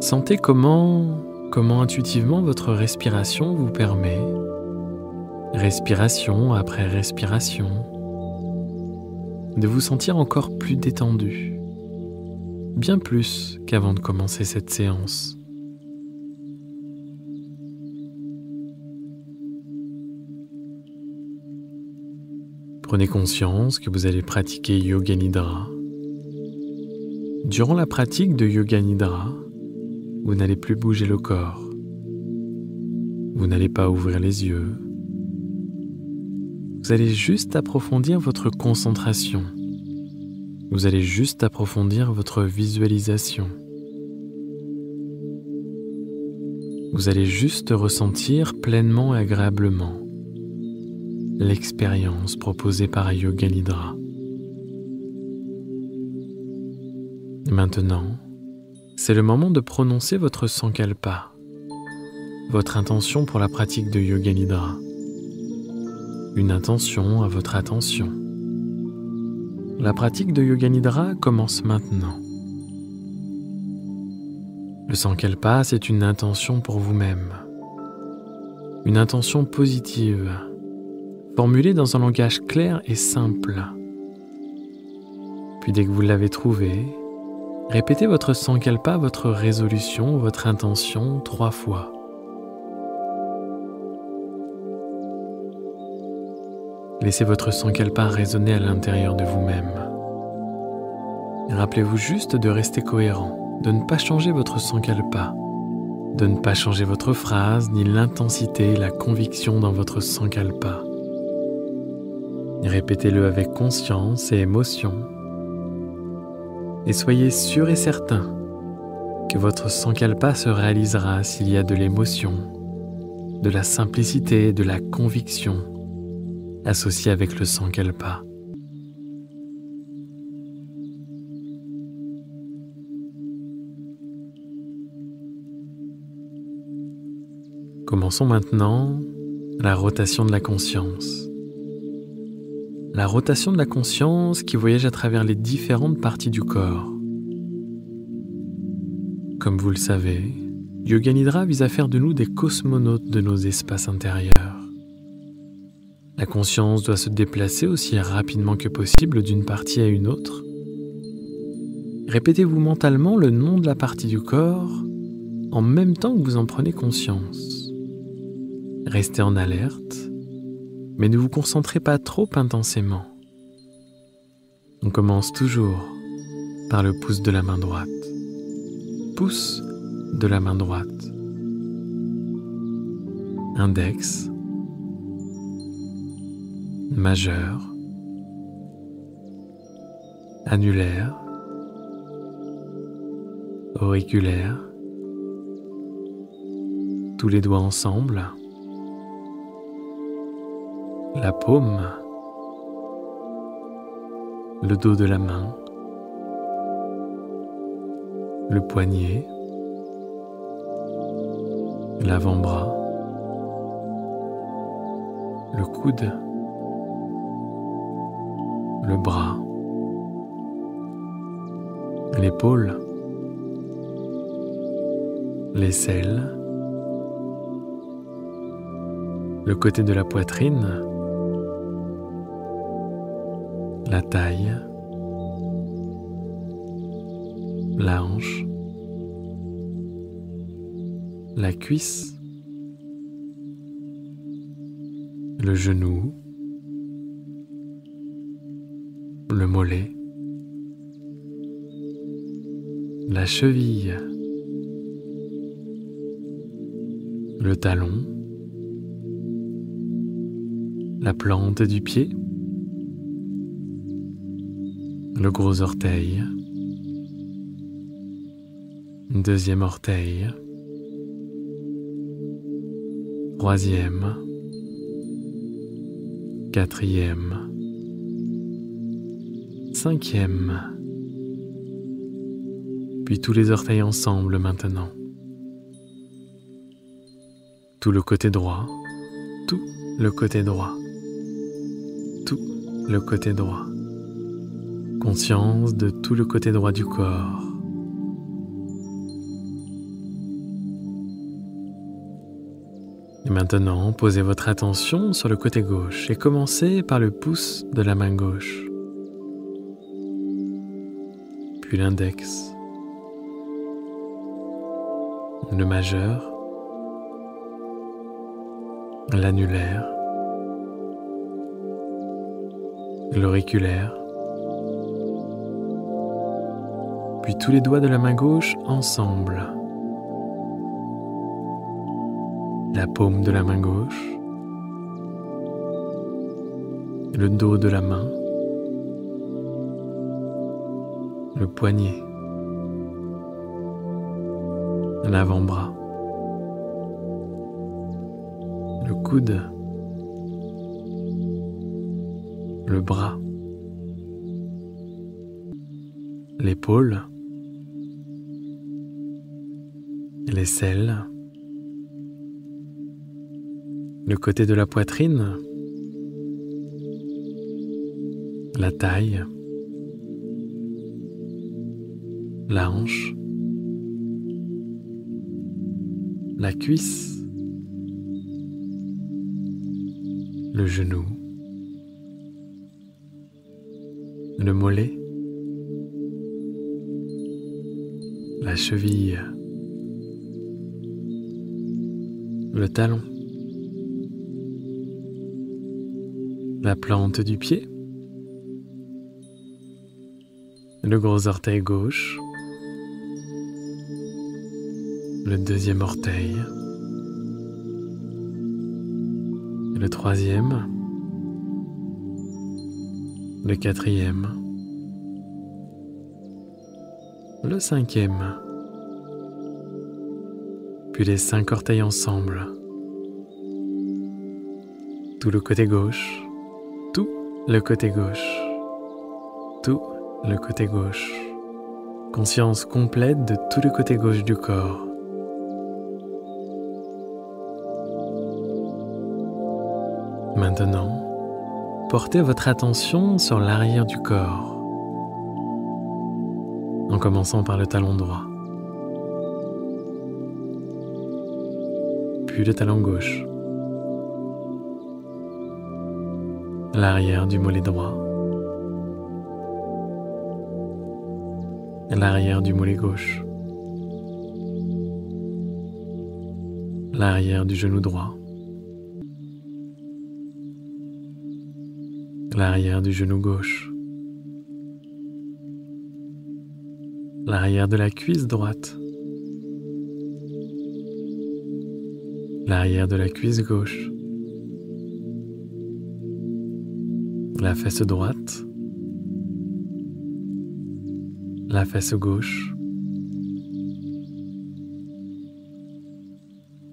Sentez comment, comment intuitivement votre respiration vous permet, respiration après respiration, de vous sentir encore plus détendu, bien plus qu'avant de commencer cette séance. Prenez conscience que vous allez pratiquer Yoga Nidra. Durant la pratique de Yoga Nidra, vous n'allez plus bouger le corps. Vous n'allez pas ouvrir les yeux vous allez juste approfondir votre concentration. Vous allez juste approfondir votre visualisation. Vous allez juste ressentir pleinement et agréablement l'expérience proposée par Yoga Nidra. Maintenant, c'est le moment de prononcer votre sankalpa, votre intention pour la pratique de Yoga Nidra une intention à votre attention. La pratique de Yoga Nidra commence maintenant. Le Sankalpa, c'est une intention pour vous-même. Une intention positive, formulée dans un langage clair et simple. Puis dès que vous l'avez trouvée, répétez votre Sankalpa, votre résolution, votre intention trois fois. Laissez votre sankalpa résonner à l'intérieur de vous-même. Rappelez-vous juste de rester cohérent, de ne pas changer votre sankalpa, de ne pas changer votre phrase, ni l'intensité la conviction dans votre sankalpa. Répétez-le avec conscience et émotion. Et soyez sûr et certain que votre sankalpa se réalisera s'il y a de l'émotion, de la simplicité de la conviction associé avec le sankalpa. Commençons maintenant la rotation de la conscience. La rotation de la conscience qui voyage à travers les différentes parties du corps. Comme vous le savez, Yoga Nidra vise à faire de nous des cosmonautes de nos espaces intérieurs. La conscience doit se déplacer aussi rapidement que possible d'une partie à une autre. Répétez-vous mentalement le nom de la partie du corps en même temps que vous en prenez conscience. Restez en alerte, mais ne vous concentrez pas trop intensément. On commence toujours par le pouce de la main droite. Pouce de la main droite. Index. Majeur. Annulaire. Auriculaire. Tous les doigts ensemble. La paume. Le dos de la main le poignet, l'avant-bras, le coude, le bras, l'épaule, l'aisselle, le côté de la poitrine, la taille, la hanche, la cuisse, le genou, le mollet, la cheville, le talon, la plante du pied, le gros orteil, deuxième orteil, troisième, quatrième, cinquième, puis tous les orteils ensemble maintenant. Tout le côté droit, tout le côté droit, tout le côté droit. Conscience de tout le côté droit du corps. Et maintenant, posez votre attention sur le côté gauche et commencez par le pouce de la main gauche, puis l'index, le majeur, l'annulaire, l'auriculaire, puis tous les doigts de la main gauche ensemble. la paume de la main gauche, le dos de la main, le poignet, l'avant-bras, le coude, le bras, l'épaule, l'aisselle, le côté de la poitrine, la taille, la hanche, la cuisse, le genou, le mollet, la cheville, le talon. la plante du pied, le gros orteil gauche, le deuxième orteil, le troisième, le quatrième, le cinquième, puis les cinq orteils ensemble, tout le côté gauche, le côté gauche, tout le côté gauche, conscience complète de tout le côté gauche du corps. Portez votre attention sur l'arrière du corps, en commençant par le talon droit, puis le talon gauche l'arrière du mollet droit, l'arrière du mollet gauche, l'arrière du genou droit, l'arrière du genou gauche, l'arrière de la cuisse droite, l'arrière de la cuisse gauche, la fesse droite, la fesse gauche,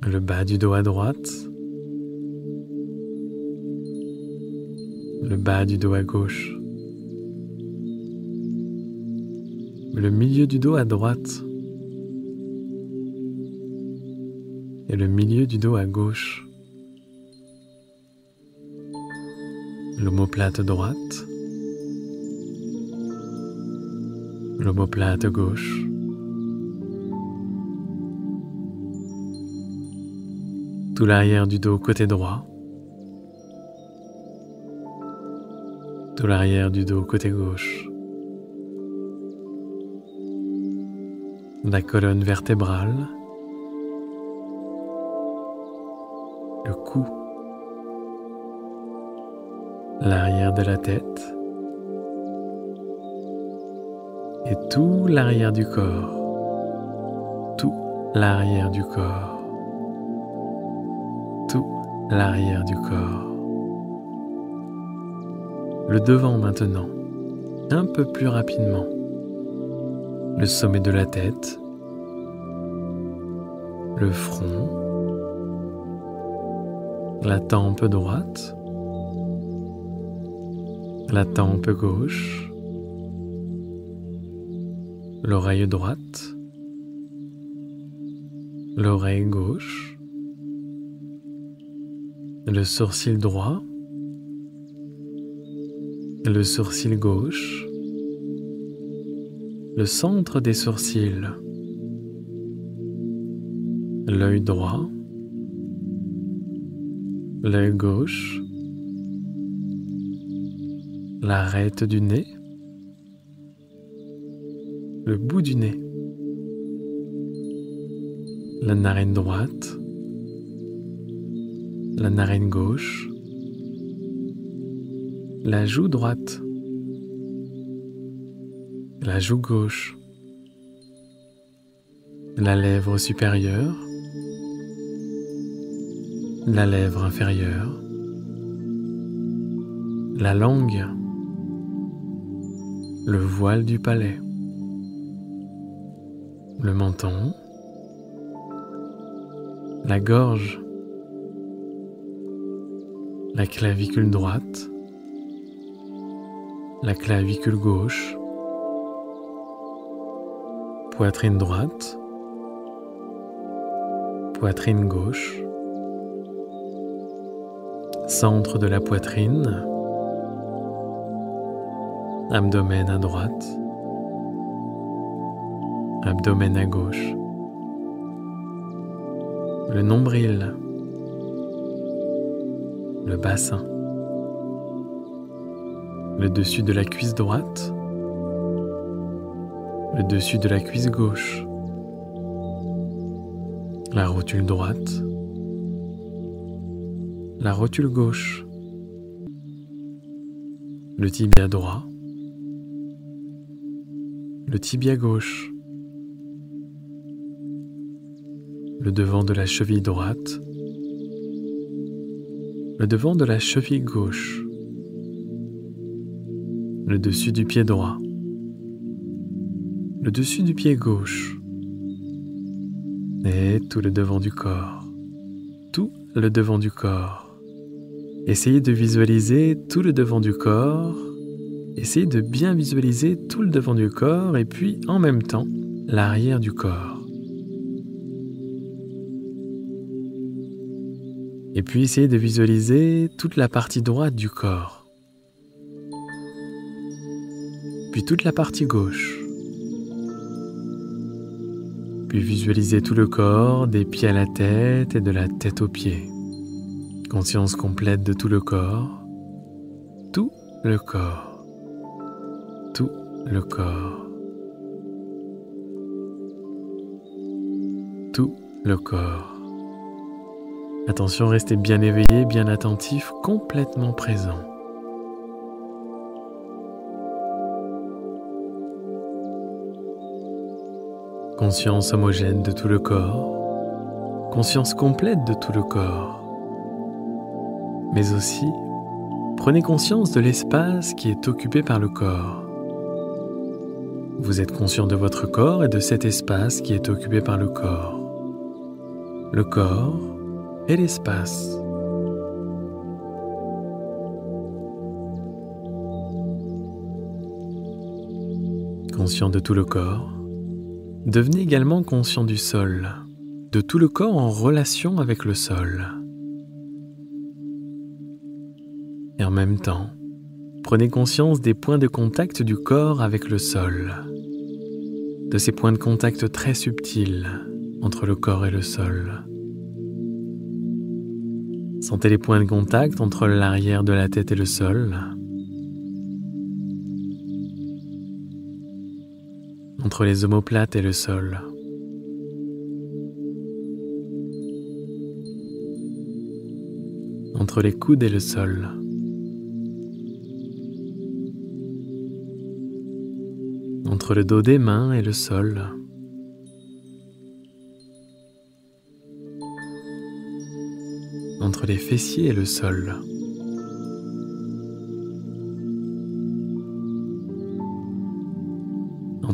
le bas du dos à droite, bas du dos à gauche, le milieu du dos à droite et le milieu du dos à gauche. L'omoplate droite, l'omoplate gauche, tout l'arrière du dos côté droit, l'arrière du dos côté gauche, la colonne vertébrale, le cou, l'arrière de la tête. Et tout l'arrière du corps, tout l'arrière du corps, tout l'arrière du corps. Le devant maintenant, un peu plus rapidement. Le sommet de la tête, le front, la tempe droite, la tempe gauche, l'oreille droite, l'oreille gauche, le sourcil droit, le sourcil gauche, le centre des sourcils, l'œil droit, l'œil gauche, l'arête du nez, le bout du nez, la narine droite, la narine gauche, la joue droite, la joue gauche, la lèvre supérieure, la lèvre inférieure, la langue, le voile du palais, le menton, la gorge, la clavicule droite, la clavicule gauche, poitrine droite, poitrine gauche, centre de la poitrine, abdomen à droite, abdomen à gauche, le nombril, le bassin, le dessus de la cuisse droite, le dessus de la cuisse gauche, la rotule droite, la rotule gauche, le tibia droit, le tibia gauche, le devant de la cheville droite, le devant de la cheville gauche, le dessus du pied droit, le dessus du pied gauche et tout le devant du corps, tout le devant du corps. Essayez de visualiser tout le devant du corps, essayez de bien visualiser tout le devant du corps et puis en même temps l'arrière du corps. Et puis essayez de visualiser toute la partie droite du corps. Toute la partie gauche. Puis visualisez tout le corps, des pieds à la tête et de la tête aux pieds. Conscience complète de tout le corps. le corps, tout le corps, tout le corps. Attention, restez bien éveillé, bien attentif, complètement présent. Conscience homogène de tout le corps, conscience complète de tout le corps, mais aussi prenez conscience de l'espace qui est occupé par le corps. Vous êtes conscient de votre corps et de cet espace qui est occupé par le corps. Le corps et l'espace. Conscient de tout le corps, devenez également conscient du sol, de tout le corps en relation avec le sol. Et en même temps, prenez conscience des points de contact du corps avec le sol, de ces points de contact très subtils entre le corps et le sol. Sentez les points de contact entre l'arrière de la tête et le sol. Entre les omoplates et le sol. Entre les coudes et le sol. Entre le dos des mains et le sol. entre les fessiers et le sol.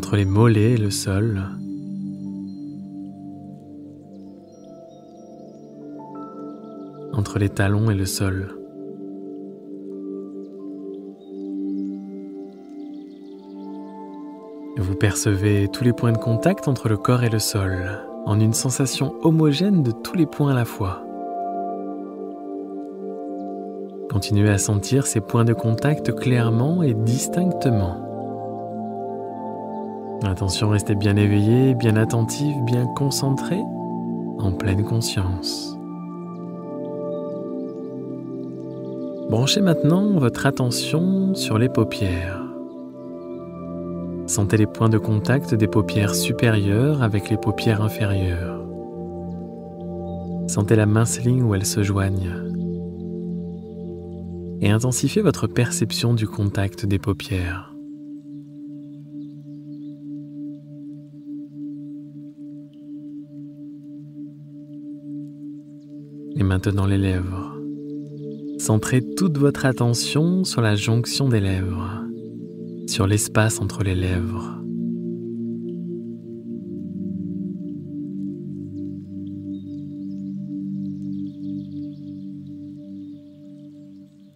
Entre les mollets et le sol. Entre les talons et le sol. Vous percevez tous les points de contact entre le corps et le sol, en une sensation homogène de tous les points à la fois. Continuez à sentir ces points de contact clairement et distinctement. Attention, restez bien éveillé, bien attentif, bien concentré, en pleine conscience. Branchez maintenant votre attention sur les paupières. Sentez les points de contact des paupières supérieures avec les paupières inférieures. Sentez la mince ligne où elles se joignent et intensifiez votre perception du contact des paupières. Et maintenant les lèvres. Centrez toute votre attention sur la jonction des lèvres, sur l'espace entre les lèvres.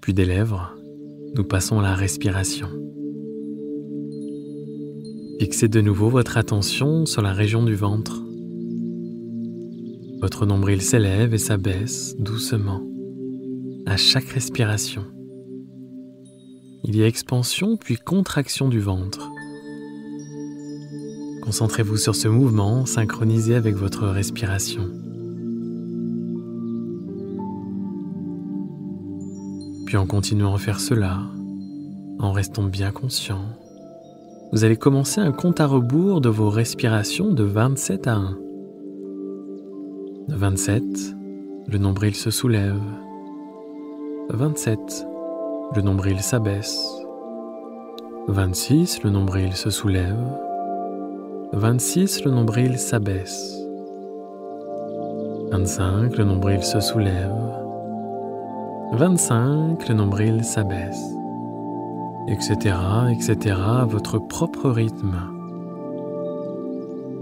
puis des lèvres, nous passons à la respiration. Fixez de nouveau votre attention sur la région du ventre. Votre nombril s'élève et s'abaisse doucement à chaque respiration. Il y a expansion puis contraction du ventre. Concentrez-vous sur ce mouvement synchronisé avec votre respiration. Puis en continuant à faire cela, en restant bien conscient, vous allez commencer un compte à rebours de vos respirations de 27 à 1. De 27, le nombril se soulève. 27, le nombril s'abaisse. 26, le nombril se soulève. 26, le nombril s'abaisse. 25, le nombril se soulève. 25, le nombril s'abaisse, etc., etc., à votre propre rythme.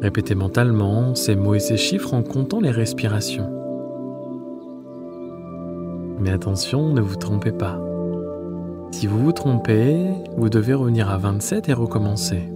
Répétez mentalement ces mots et ces chiffres en comptant les respirations. Mais attention, ne vous trompez pas. Si vous vous trompez, vous devez revenir à 27 et recommencer.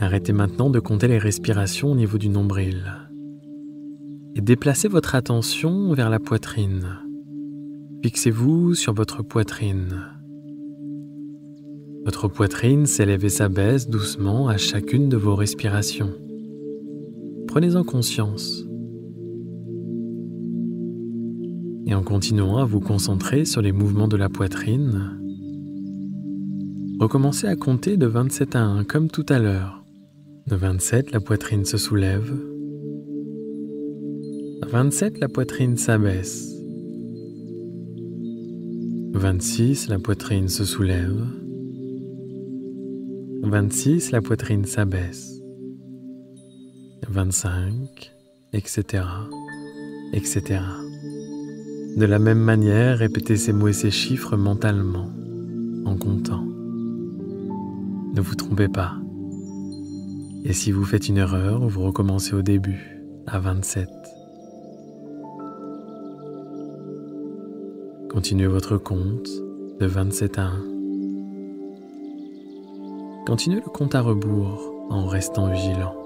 Arrêtez maintenant de compter les respirations au niveau du nombril. Et déplacez votre attention vers la poitrine. Fixez-vous sur votre poitrine. Votre poitrine s'élève et s'abaisse doucement à chacune de vos respirations. Prenez-en conscience. Et en continuant à vous concentrer sur les mouvements de la poitrine, recommencez à compter de 27 à 1 comme tout à l'heure. De 27, la poitrine se soulève. À 27, la poitrine s'abaisse. 26, la poitrine se soulève. 26, la poitrine s'abaisse. 25, etc., etc. De la même manière, répétez ces mots et ces chiffres mentalement, en comptant. Ne vous trompez pas. Et si vous faites une erreur, vous recommencez au début, à 27. Continuez votre compte de 27 à 1. Continuez le compte à rebours en restant vigilant.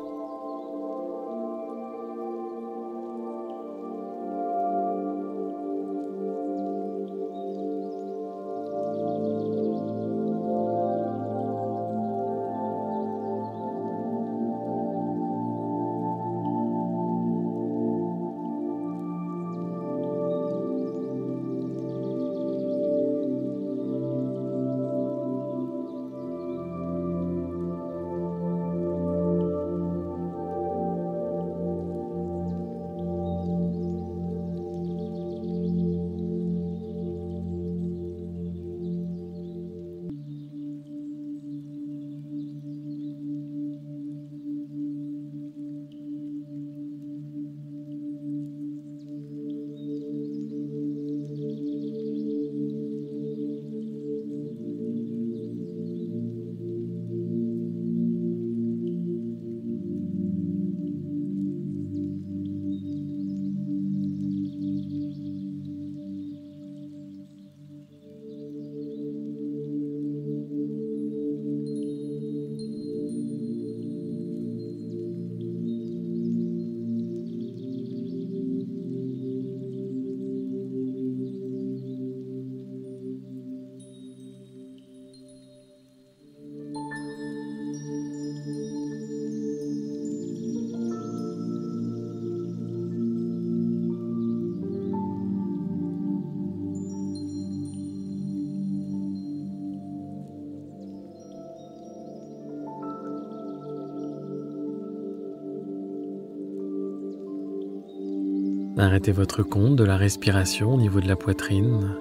Votre compte de la respiration au niveau de la poitrine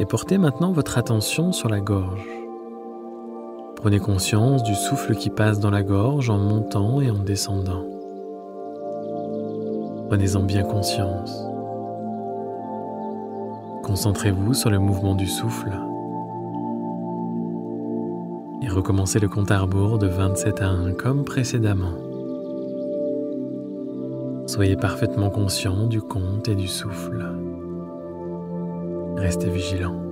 et portez maintenant votre attention sur la gorge. Prenez conscience du souffle qui passe dans la gorge en montant et en descendant. Prenez-en bien conscience. Concentrez-vous sur le mouvement du souffle et recommencez le compte à rebours de 27 à 1 comme précédemment. Soyez parfaitement conscient du compte et du souffle. Restez vigilant.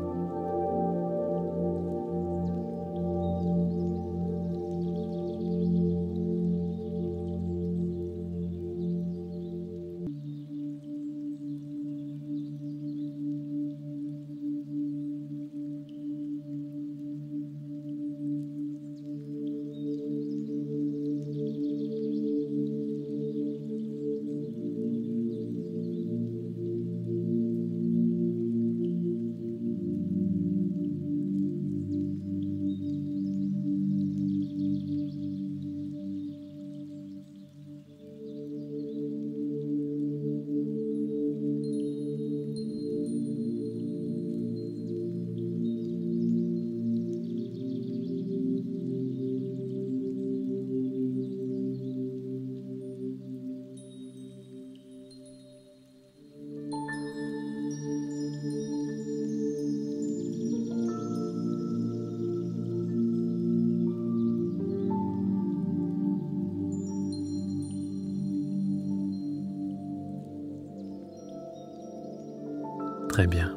Très bien.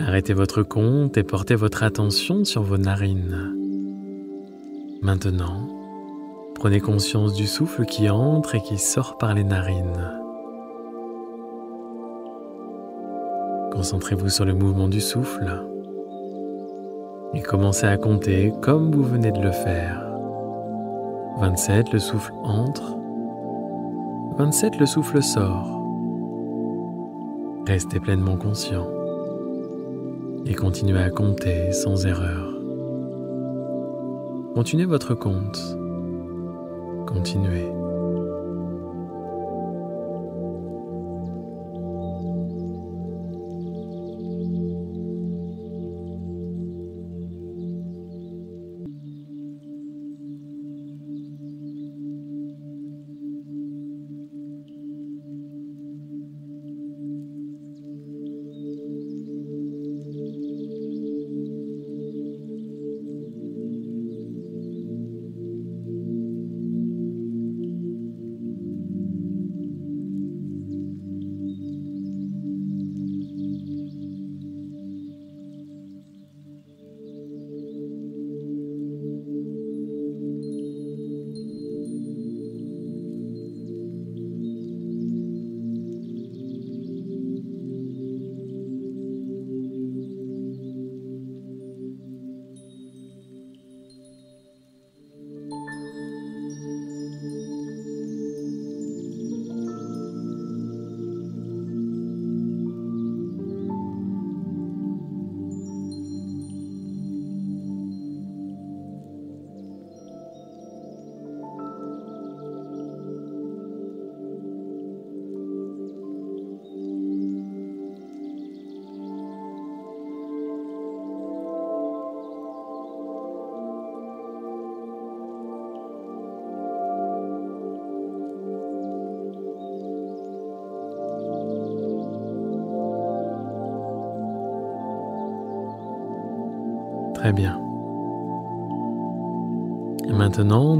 Arrêtez votre compte et portez votre attention sur vos narines. Maintenant, prenez conscience du souffle qui entre et qui sort par les narines. Concentrez-vous sur le mouvement du souffle et commencez à compter comme vous venez de le faire. 27, le souffle entre. 27, le souffle sort. Restez pleinement conscient et continuez à compter sans erreur. Continuez votre compte. Continuez.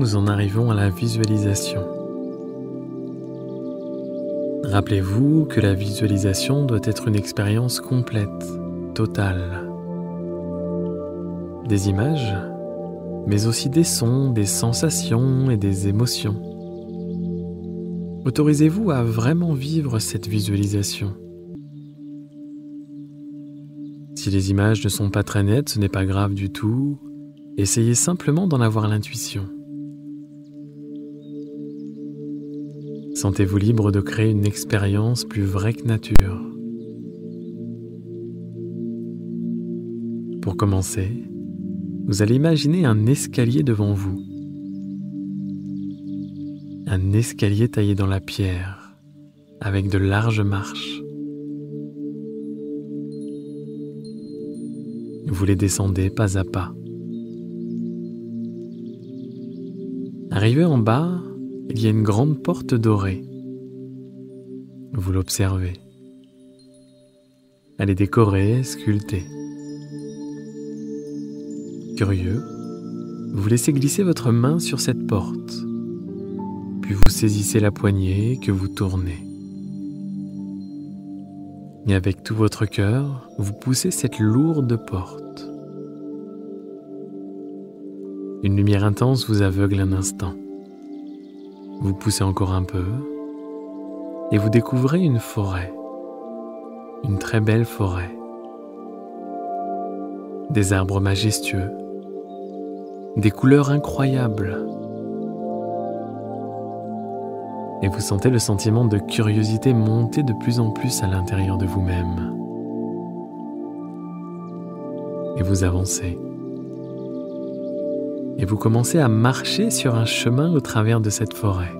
Nous en arrivons à la visualisation. Rappelez-vous que la visualisation doit être une expérience complète, totale. Des images, mais aussi des sons, des sensations et des émotions. Autorisez-vous à vraiment vivre cette visualisation. Si les images ne sont pas très nettes, ce n'est pas grave du tout. Essayez simplement d'en avoir l'intuition. Sentez-vous libre de créer une expérience plus vraie que nature. Pour commencer, vous allez imaginer un escalier devant vous. Un escalier taillé dans la pierre, avec de larges marches. Vous les descendez pas à pas. Arrivé en bas, il y a une grande porte dorée. Vous l'observez. Elle est décorée, sculptée. Curieux, vous laissez glisser votre main sur cette porte, puis vous saisissez la poignée que vous tournez. Et avec tout votre cœur, vous poussez cette lourde porte. Une lumière intense vous aveugle un instant. Vous poussez encore un peu et vous découvrez une forêt. Une très belle forêt. Des arbres majestueux. Des couleurs incroyables et vous sentez le sentiment de curiosité monter de plus en plus à l'intérieur de vous-même. Et vous avancez. Et vous commencez à marcher sur un chemin au travers de cette forêt.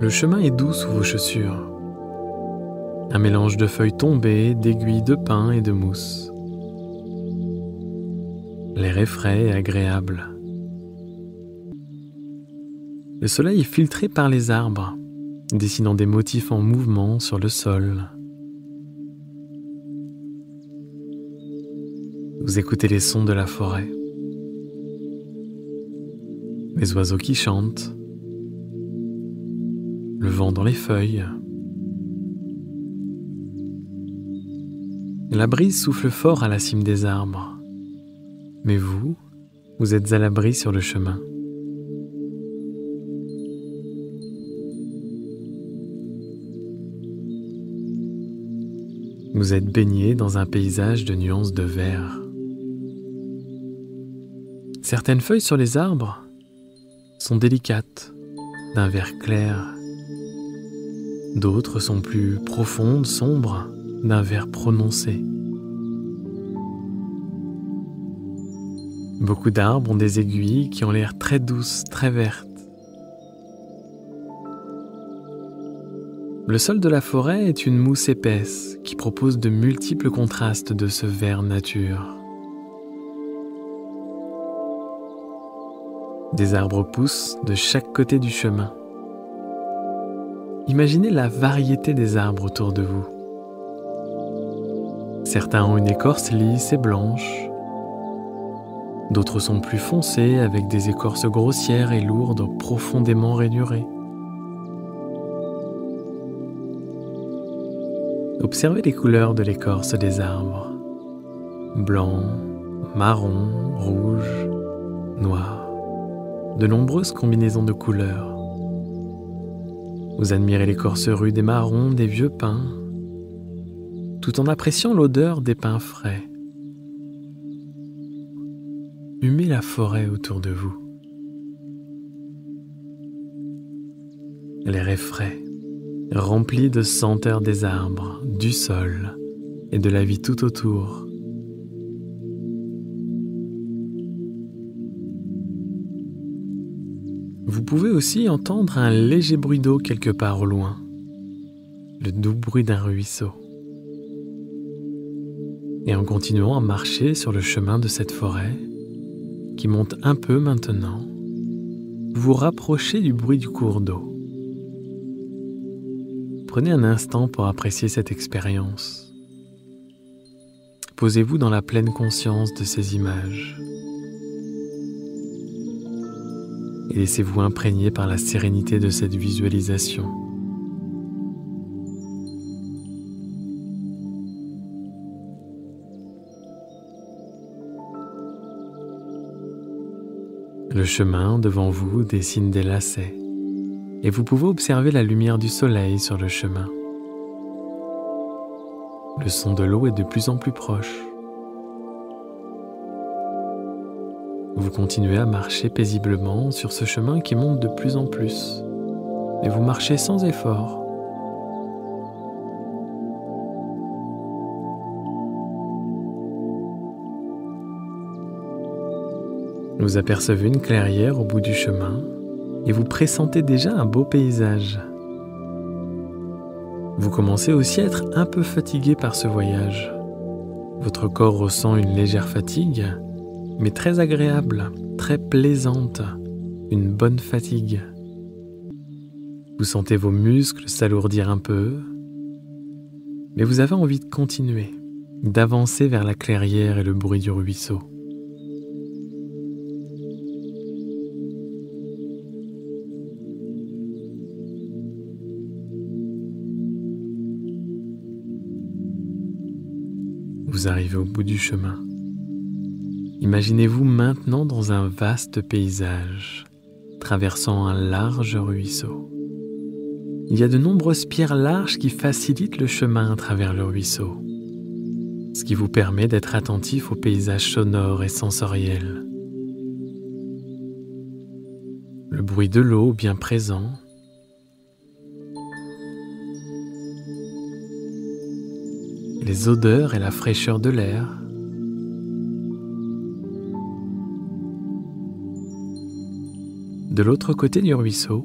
Le chemin est doux sous vos chaussures. Un mélange de feuilles tombées, d'aiguilles de pin et de mousse. L'air est frais et agréable. Le soleil est filtré par les arbres, dessinant des motifs en mouvement sur le sol. Vous écoutez les sons de la forêt, les oiseaux qui chantent, le vent dans les feuilles. La brise souffle fort à la cime des arbres, mais vous, Vous êtes à l'abri sur le chemin. Vous êtes baigné dans un paysage de nuances de vert. Certaines feuilles sur les arbres délicates, d'un vert clair. D'autres sont plus profondes, sombres, d'un vert prononcé. Beaucoup d'arbres ont des aiguilles qui ont l'air très douces, très vertes. Le sol de la forêt est une mousse épaisse qui propose de multiples contrastes de ce vert nature. Des arbres poussent de chaque côté du chemin. Imaginez la variété des arbres autour de vous. Certains ont une écorce lisse et blanche. D'autres sont plus foncés avec des écorces grossières et lourdes profondément rainurées. Observez les couleurs de l'écorce des arbres. Blanc, marron, rouge, noir. De nombreuses combinaisons de couleurs. Vous admirez l'écorce rude et marron des vieux pins, tout en appréciant l'odeur des pins frais. Humez la forêt autour de vous. L'air est frais rempli de senteurs des arbres, du sol et de la vie tout autour. Pouvez aussi entendre un léger bruit d'eau quelque part au loin, le doux bruit d'un ruisseau. Et en continuant à marcher sur le chemin de cette forêt, qui monte un peu maintenant, vous vous rapprochez du bruit du cours d'eau. Prenez un instant pour apprécier cette expérience. Posez-vous dans la pleine conscience de ces images. Laissez-vous imprégner par la sérénité de cette visualisation. Le chemin devant vous dessine des lacets et vous pouvez observer la lumière du soleil sur le chemin. Le son de l'eau est de plus en plus proche. Vous continuez à marcher paisiblement sur ce chemin qui monte de plus en plus, et vous marchez sans effort. Vous apercevez une clairière au bout du chemin et vous pressentez déjà un beau paysage. Vous commencez aussi à être un peu fatigué par ce voyage. Votre corps ressent une légère fatigue, mais très agréable, très plaisante, une bonne fatigue. Vous sentez vos muscles s'alourdir un peu, mais vous avez envie de continuer, d'avancer vers la clairière et le bruit du ruisseau. Vous arrivez au bout du chemin. Imaginez-vous maintenant dans un vaste paysage, traversant un large ruisseau. Il y a de nombreuses pierres larges qui facilitent le chemin à travers le ruisseau, ce qui vous permet d'être attentif au paysage sonore et sensoriel. Le bruit de l'eau bien présent les odeurs et la fraîcheur de l'air. De l'autre côté du ruisseau,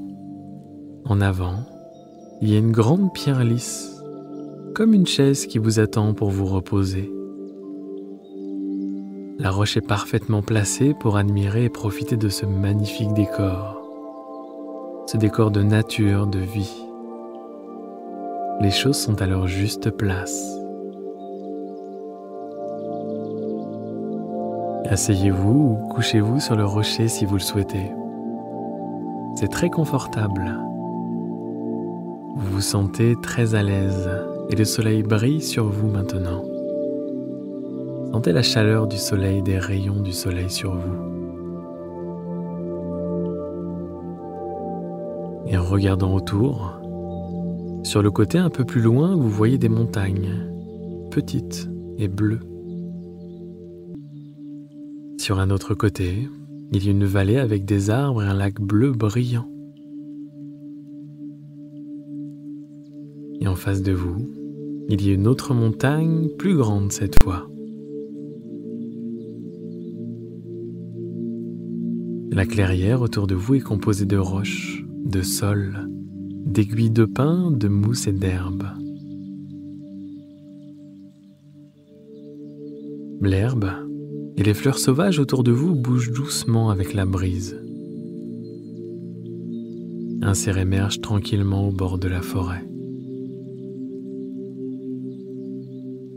en avant, il y a une grande pierre lisse, comme une chaise qui vous attend pour vous reposer. La roche est parfaitement placée pour admirer et profiter de ce magnifique décor, ce décor de nature, de vie. Les choses sont à leur juste place. Asseyez-vous ou couchez-vous sur le rocher si vous le souhaitez. C'est très confortable. Vous vous sentez très à l'aise et le soleil brille sur vous maintenant. Sentez la chaleur du soleil, des rayons du soleil sur vous. Et en regardant autour, sur le côté un peu plus loin, vous voyez des montagnes, petites et bleues. Sur un autre côté, il y a une vallée avec des arbres et un lac bleu brillant. Et en face de vous, il y a une autre montagne plus grande cette fois. La clairière autour de vous est composée de roches, de sol, d'aiguilles de pin, de mousse et d'herbe. L'herbe et les fleurs sauvages autour de vous bougent doucement avec la brise. Un cerf émerge tranquillement au bord de la forêt.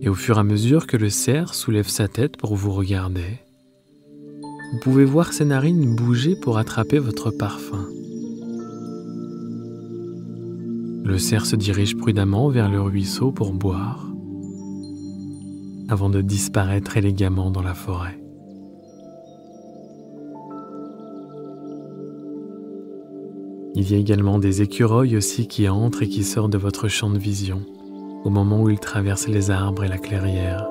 Et au fur et à mesure que le cerf soulève sa tête pour vous regarder, vous pouvez voir ses narines bouger pour attraper votre parfum. Le cerf se dirige prudemment vers le ruisseau pour boire, avant de disparaître élégamment dans la forêt. Il y a également des écureuils aussi qui entrent et qui sortent de votre champ de vision au moment où ils traversent les arbres et la clairière.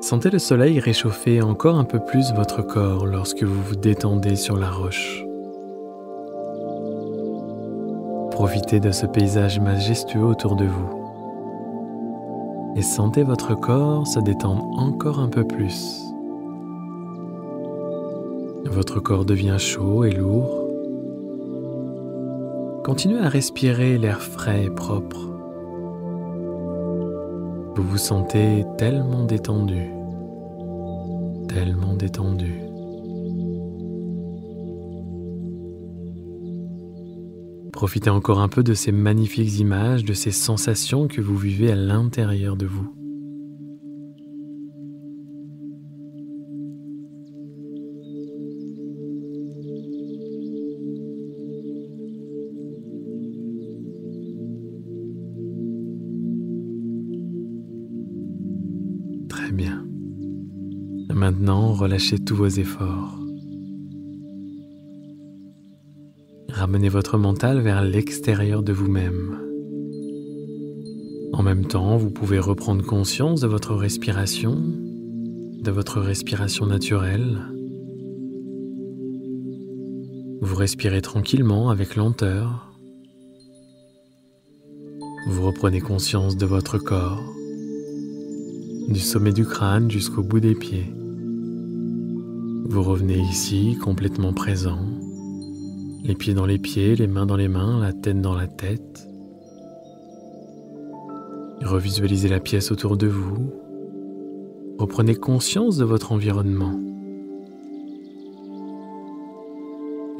Sentez le soleil réchauffer encore un peu plus votre corps lorsque vous vous détendez sur la roche. Profitez de ce paysage majestueux autour de vous et sentez votre corps se détendre encore un peu plus. Votre corps devient chaud et lourd. Continuez à respirer l'air frais et propre. Vous vous sentez tellement détendu tellement détendu. Profitez encore un peu de ces magnifiques images, de ces sensations que vous vivez à l'intérieur de vous. Très bien. Maintenant, relâchez tous vos efforts. Ramenez votre mental vers l'extérieur de vous-même. En même temps, vous pouvez reprendre conscience de votre respiration, de votre respiration naturelle. Vous respirez tranquillement avec lenteur. Vous reprenez conscience de votre corps, du sommet du crâne jusqu'au bout des pieds. Vous revenez ici complètement présent, les pieds dans les pieds, les mains dans les mains, la tête dans la tête. Revisualisez la pièce autour de vous. Reprenez conscience de votre environnement.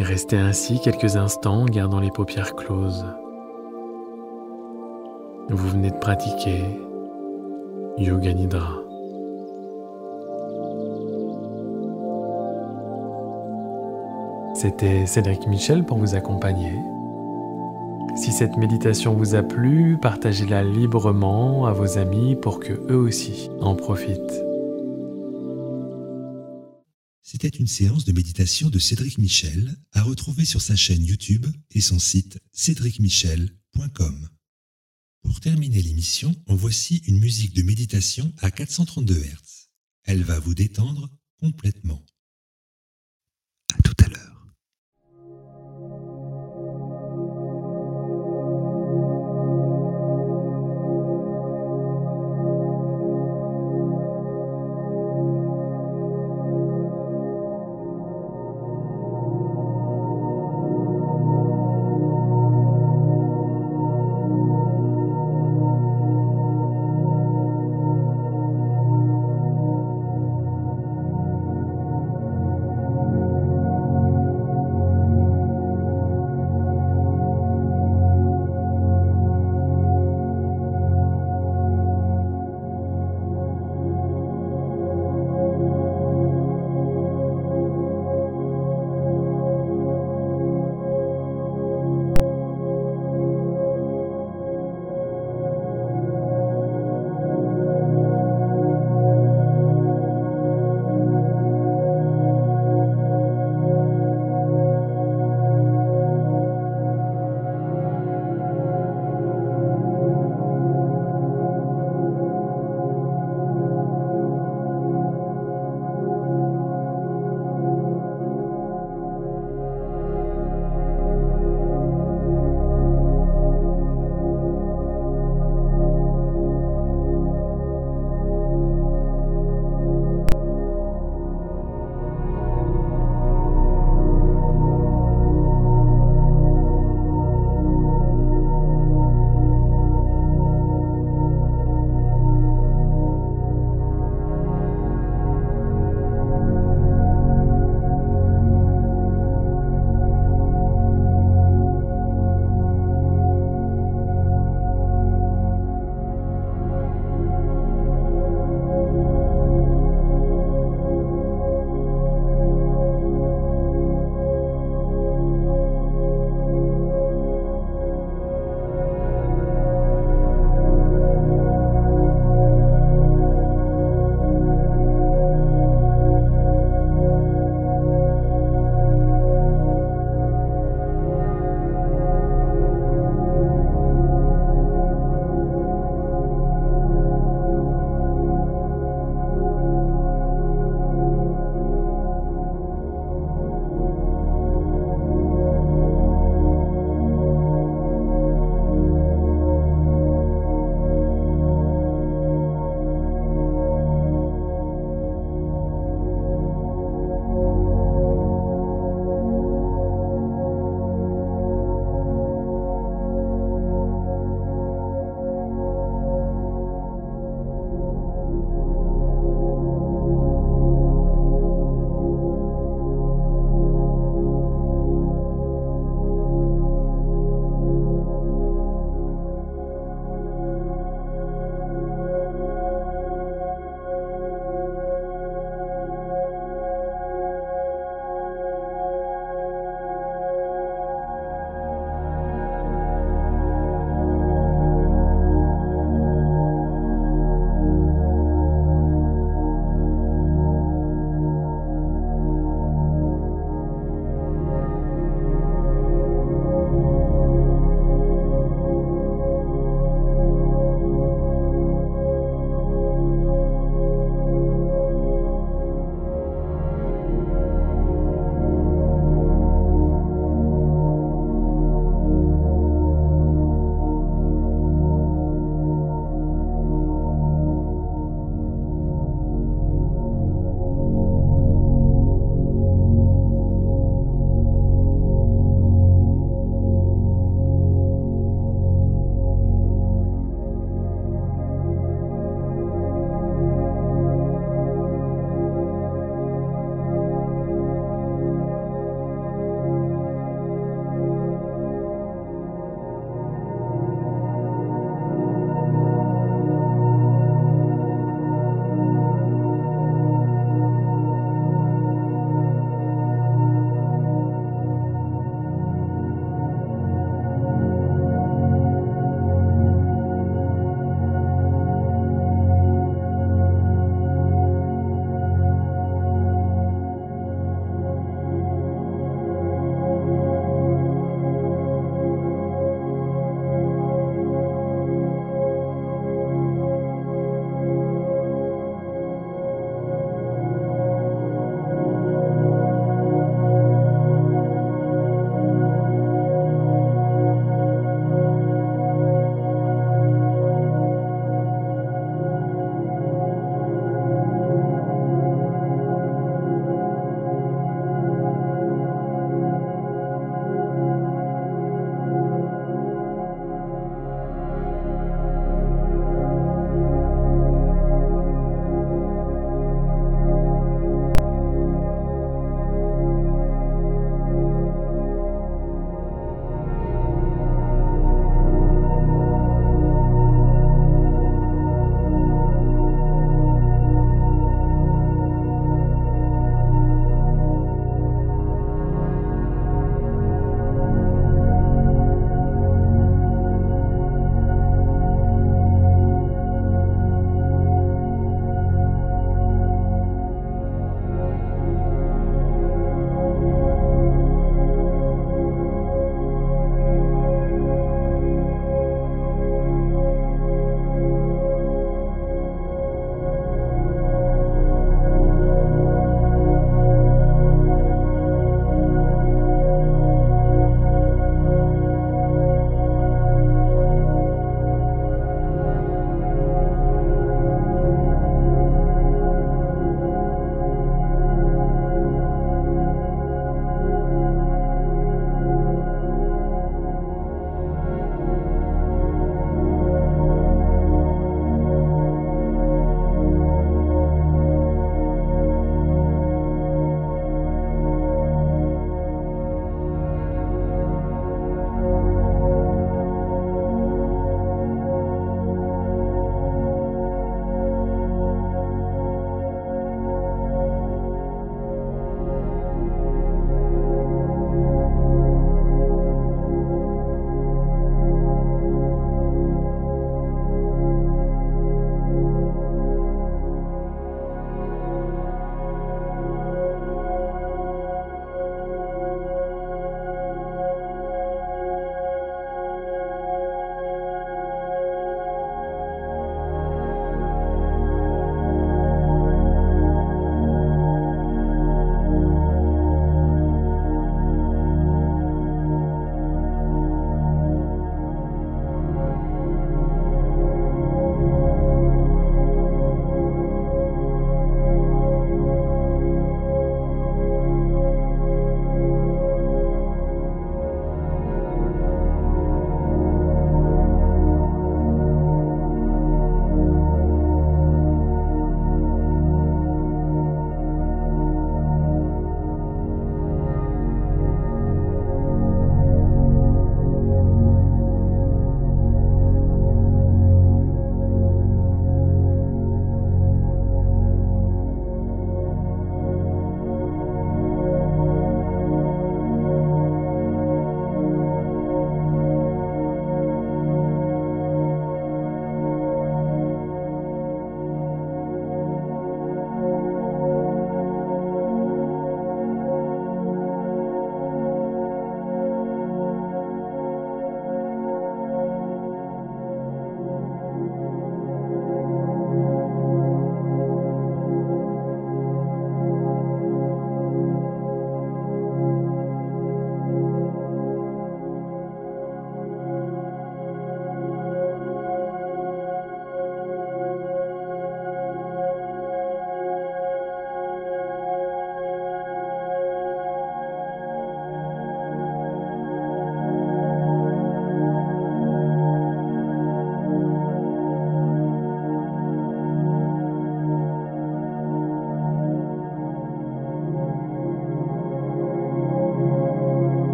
restez ainsi quelques instants en gardant les paupières closes. Vous venez de pratiquer Yoga Nidra. C'était Cédric Michel pour vous accompagner. Si cette méditation vous a plu, partagez-la librement à vos amis pour que eux aussi en profitent. C'était une séance de méditation de Cédric Michel à retrouver sur sa chaîne YouTube et son site cédricmichel.com. Pour terminer l'émission, en voici une musique de méditation à 432 Hz. Elle va vous détendre complètement.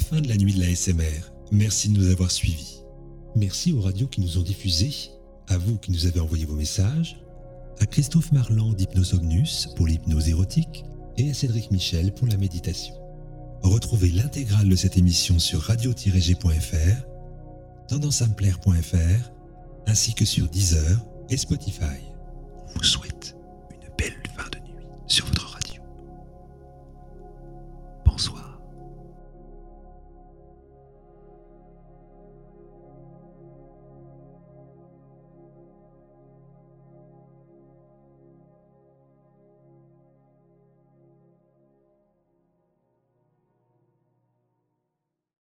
Fin de la nuit de la SMR. Merci de nous avoir suivis. Merci aux radios qui nous ont diffusés, à vous qui nous avez envoyé vos messages, à Christophe Marland d'Hypnosomnus pour l'hypnose érotique et à Cédric Michel pour la méditation. Retrouvez l'intégrale de cette émission sur radio-g.fr, tendanceamplaire.fr, ainsi que sur Deezer et Spotify. On vous souhaite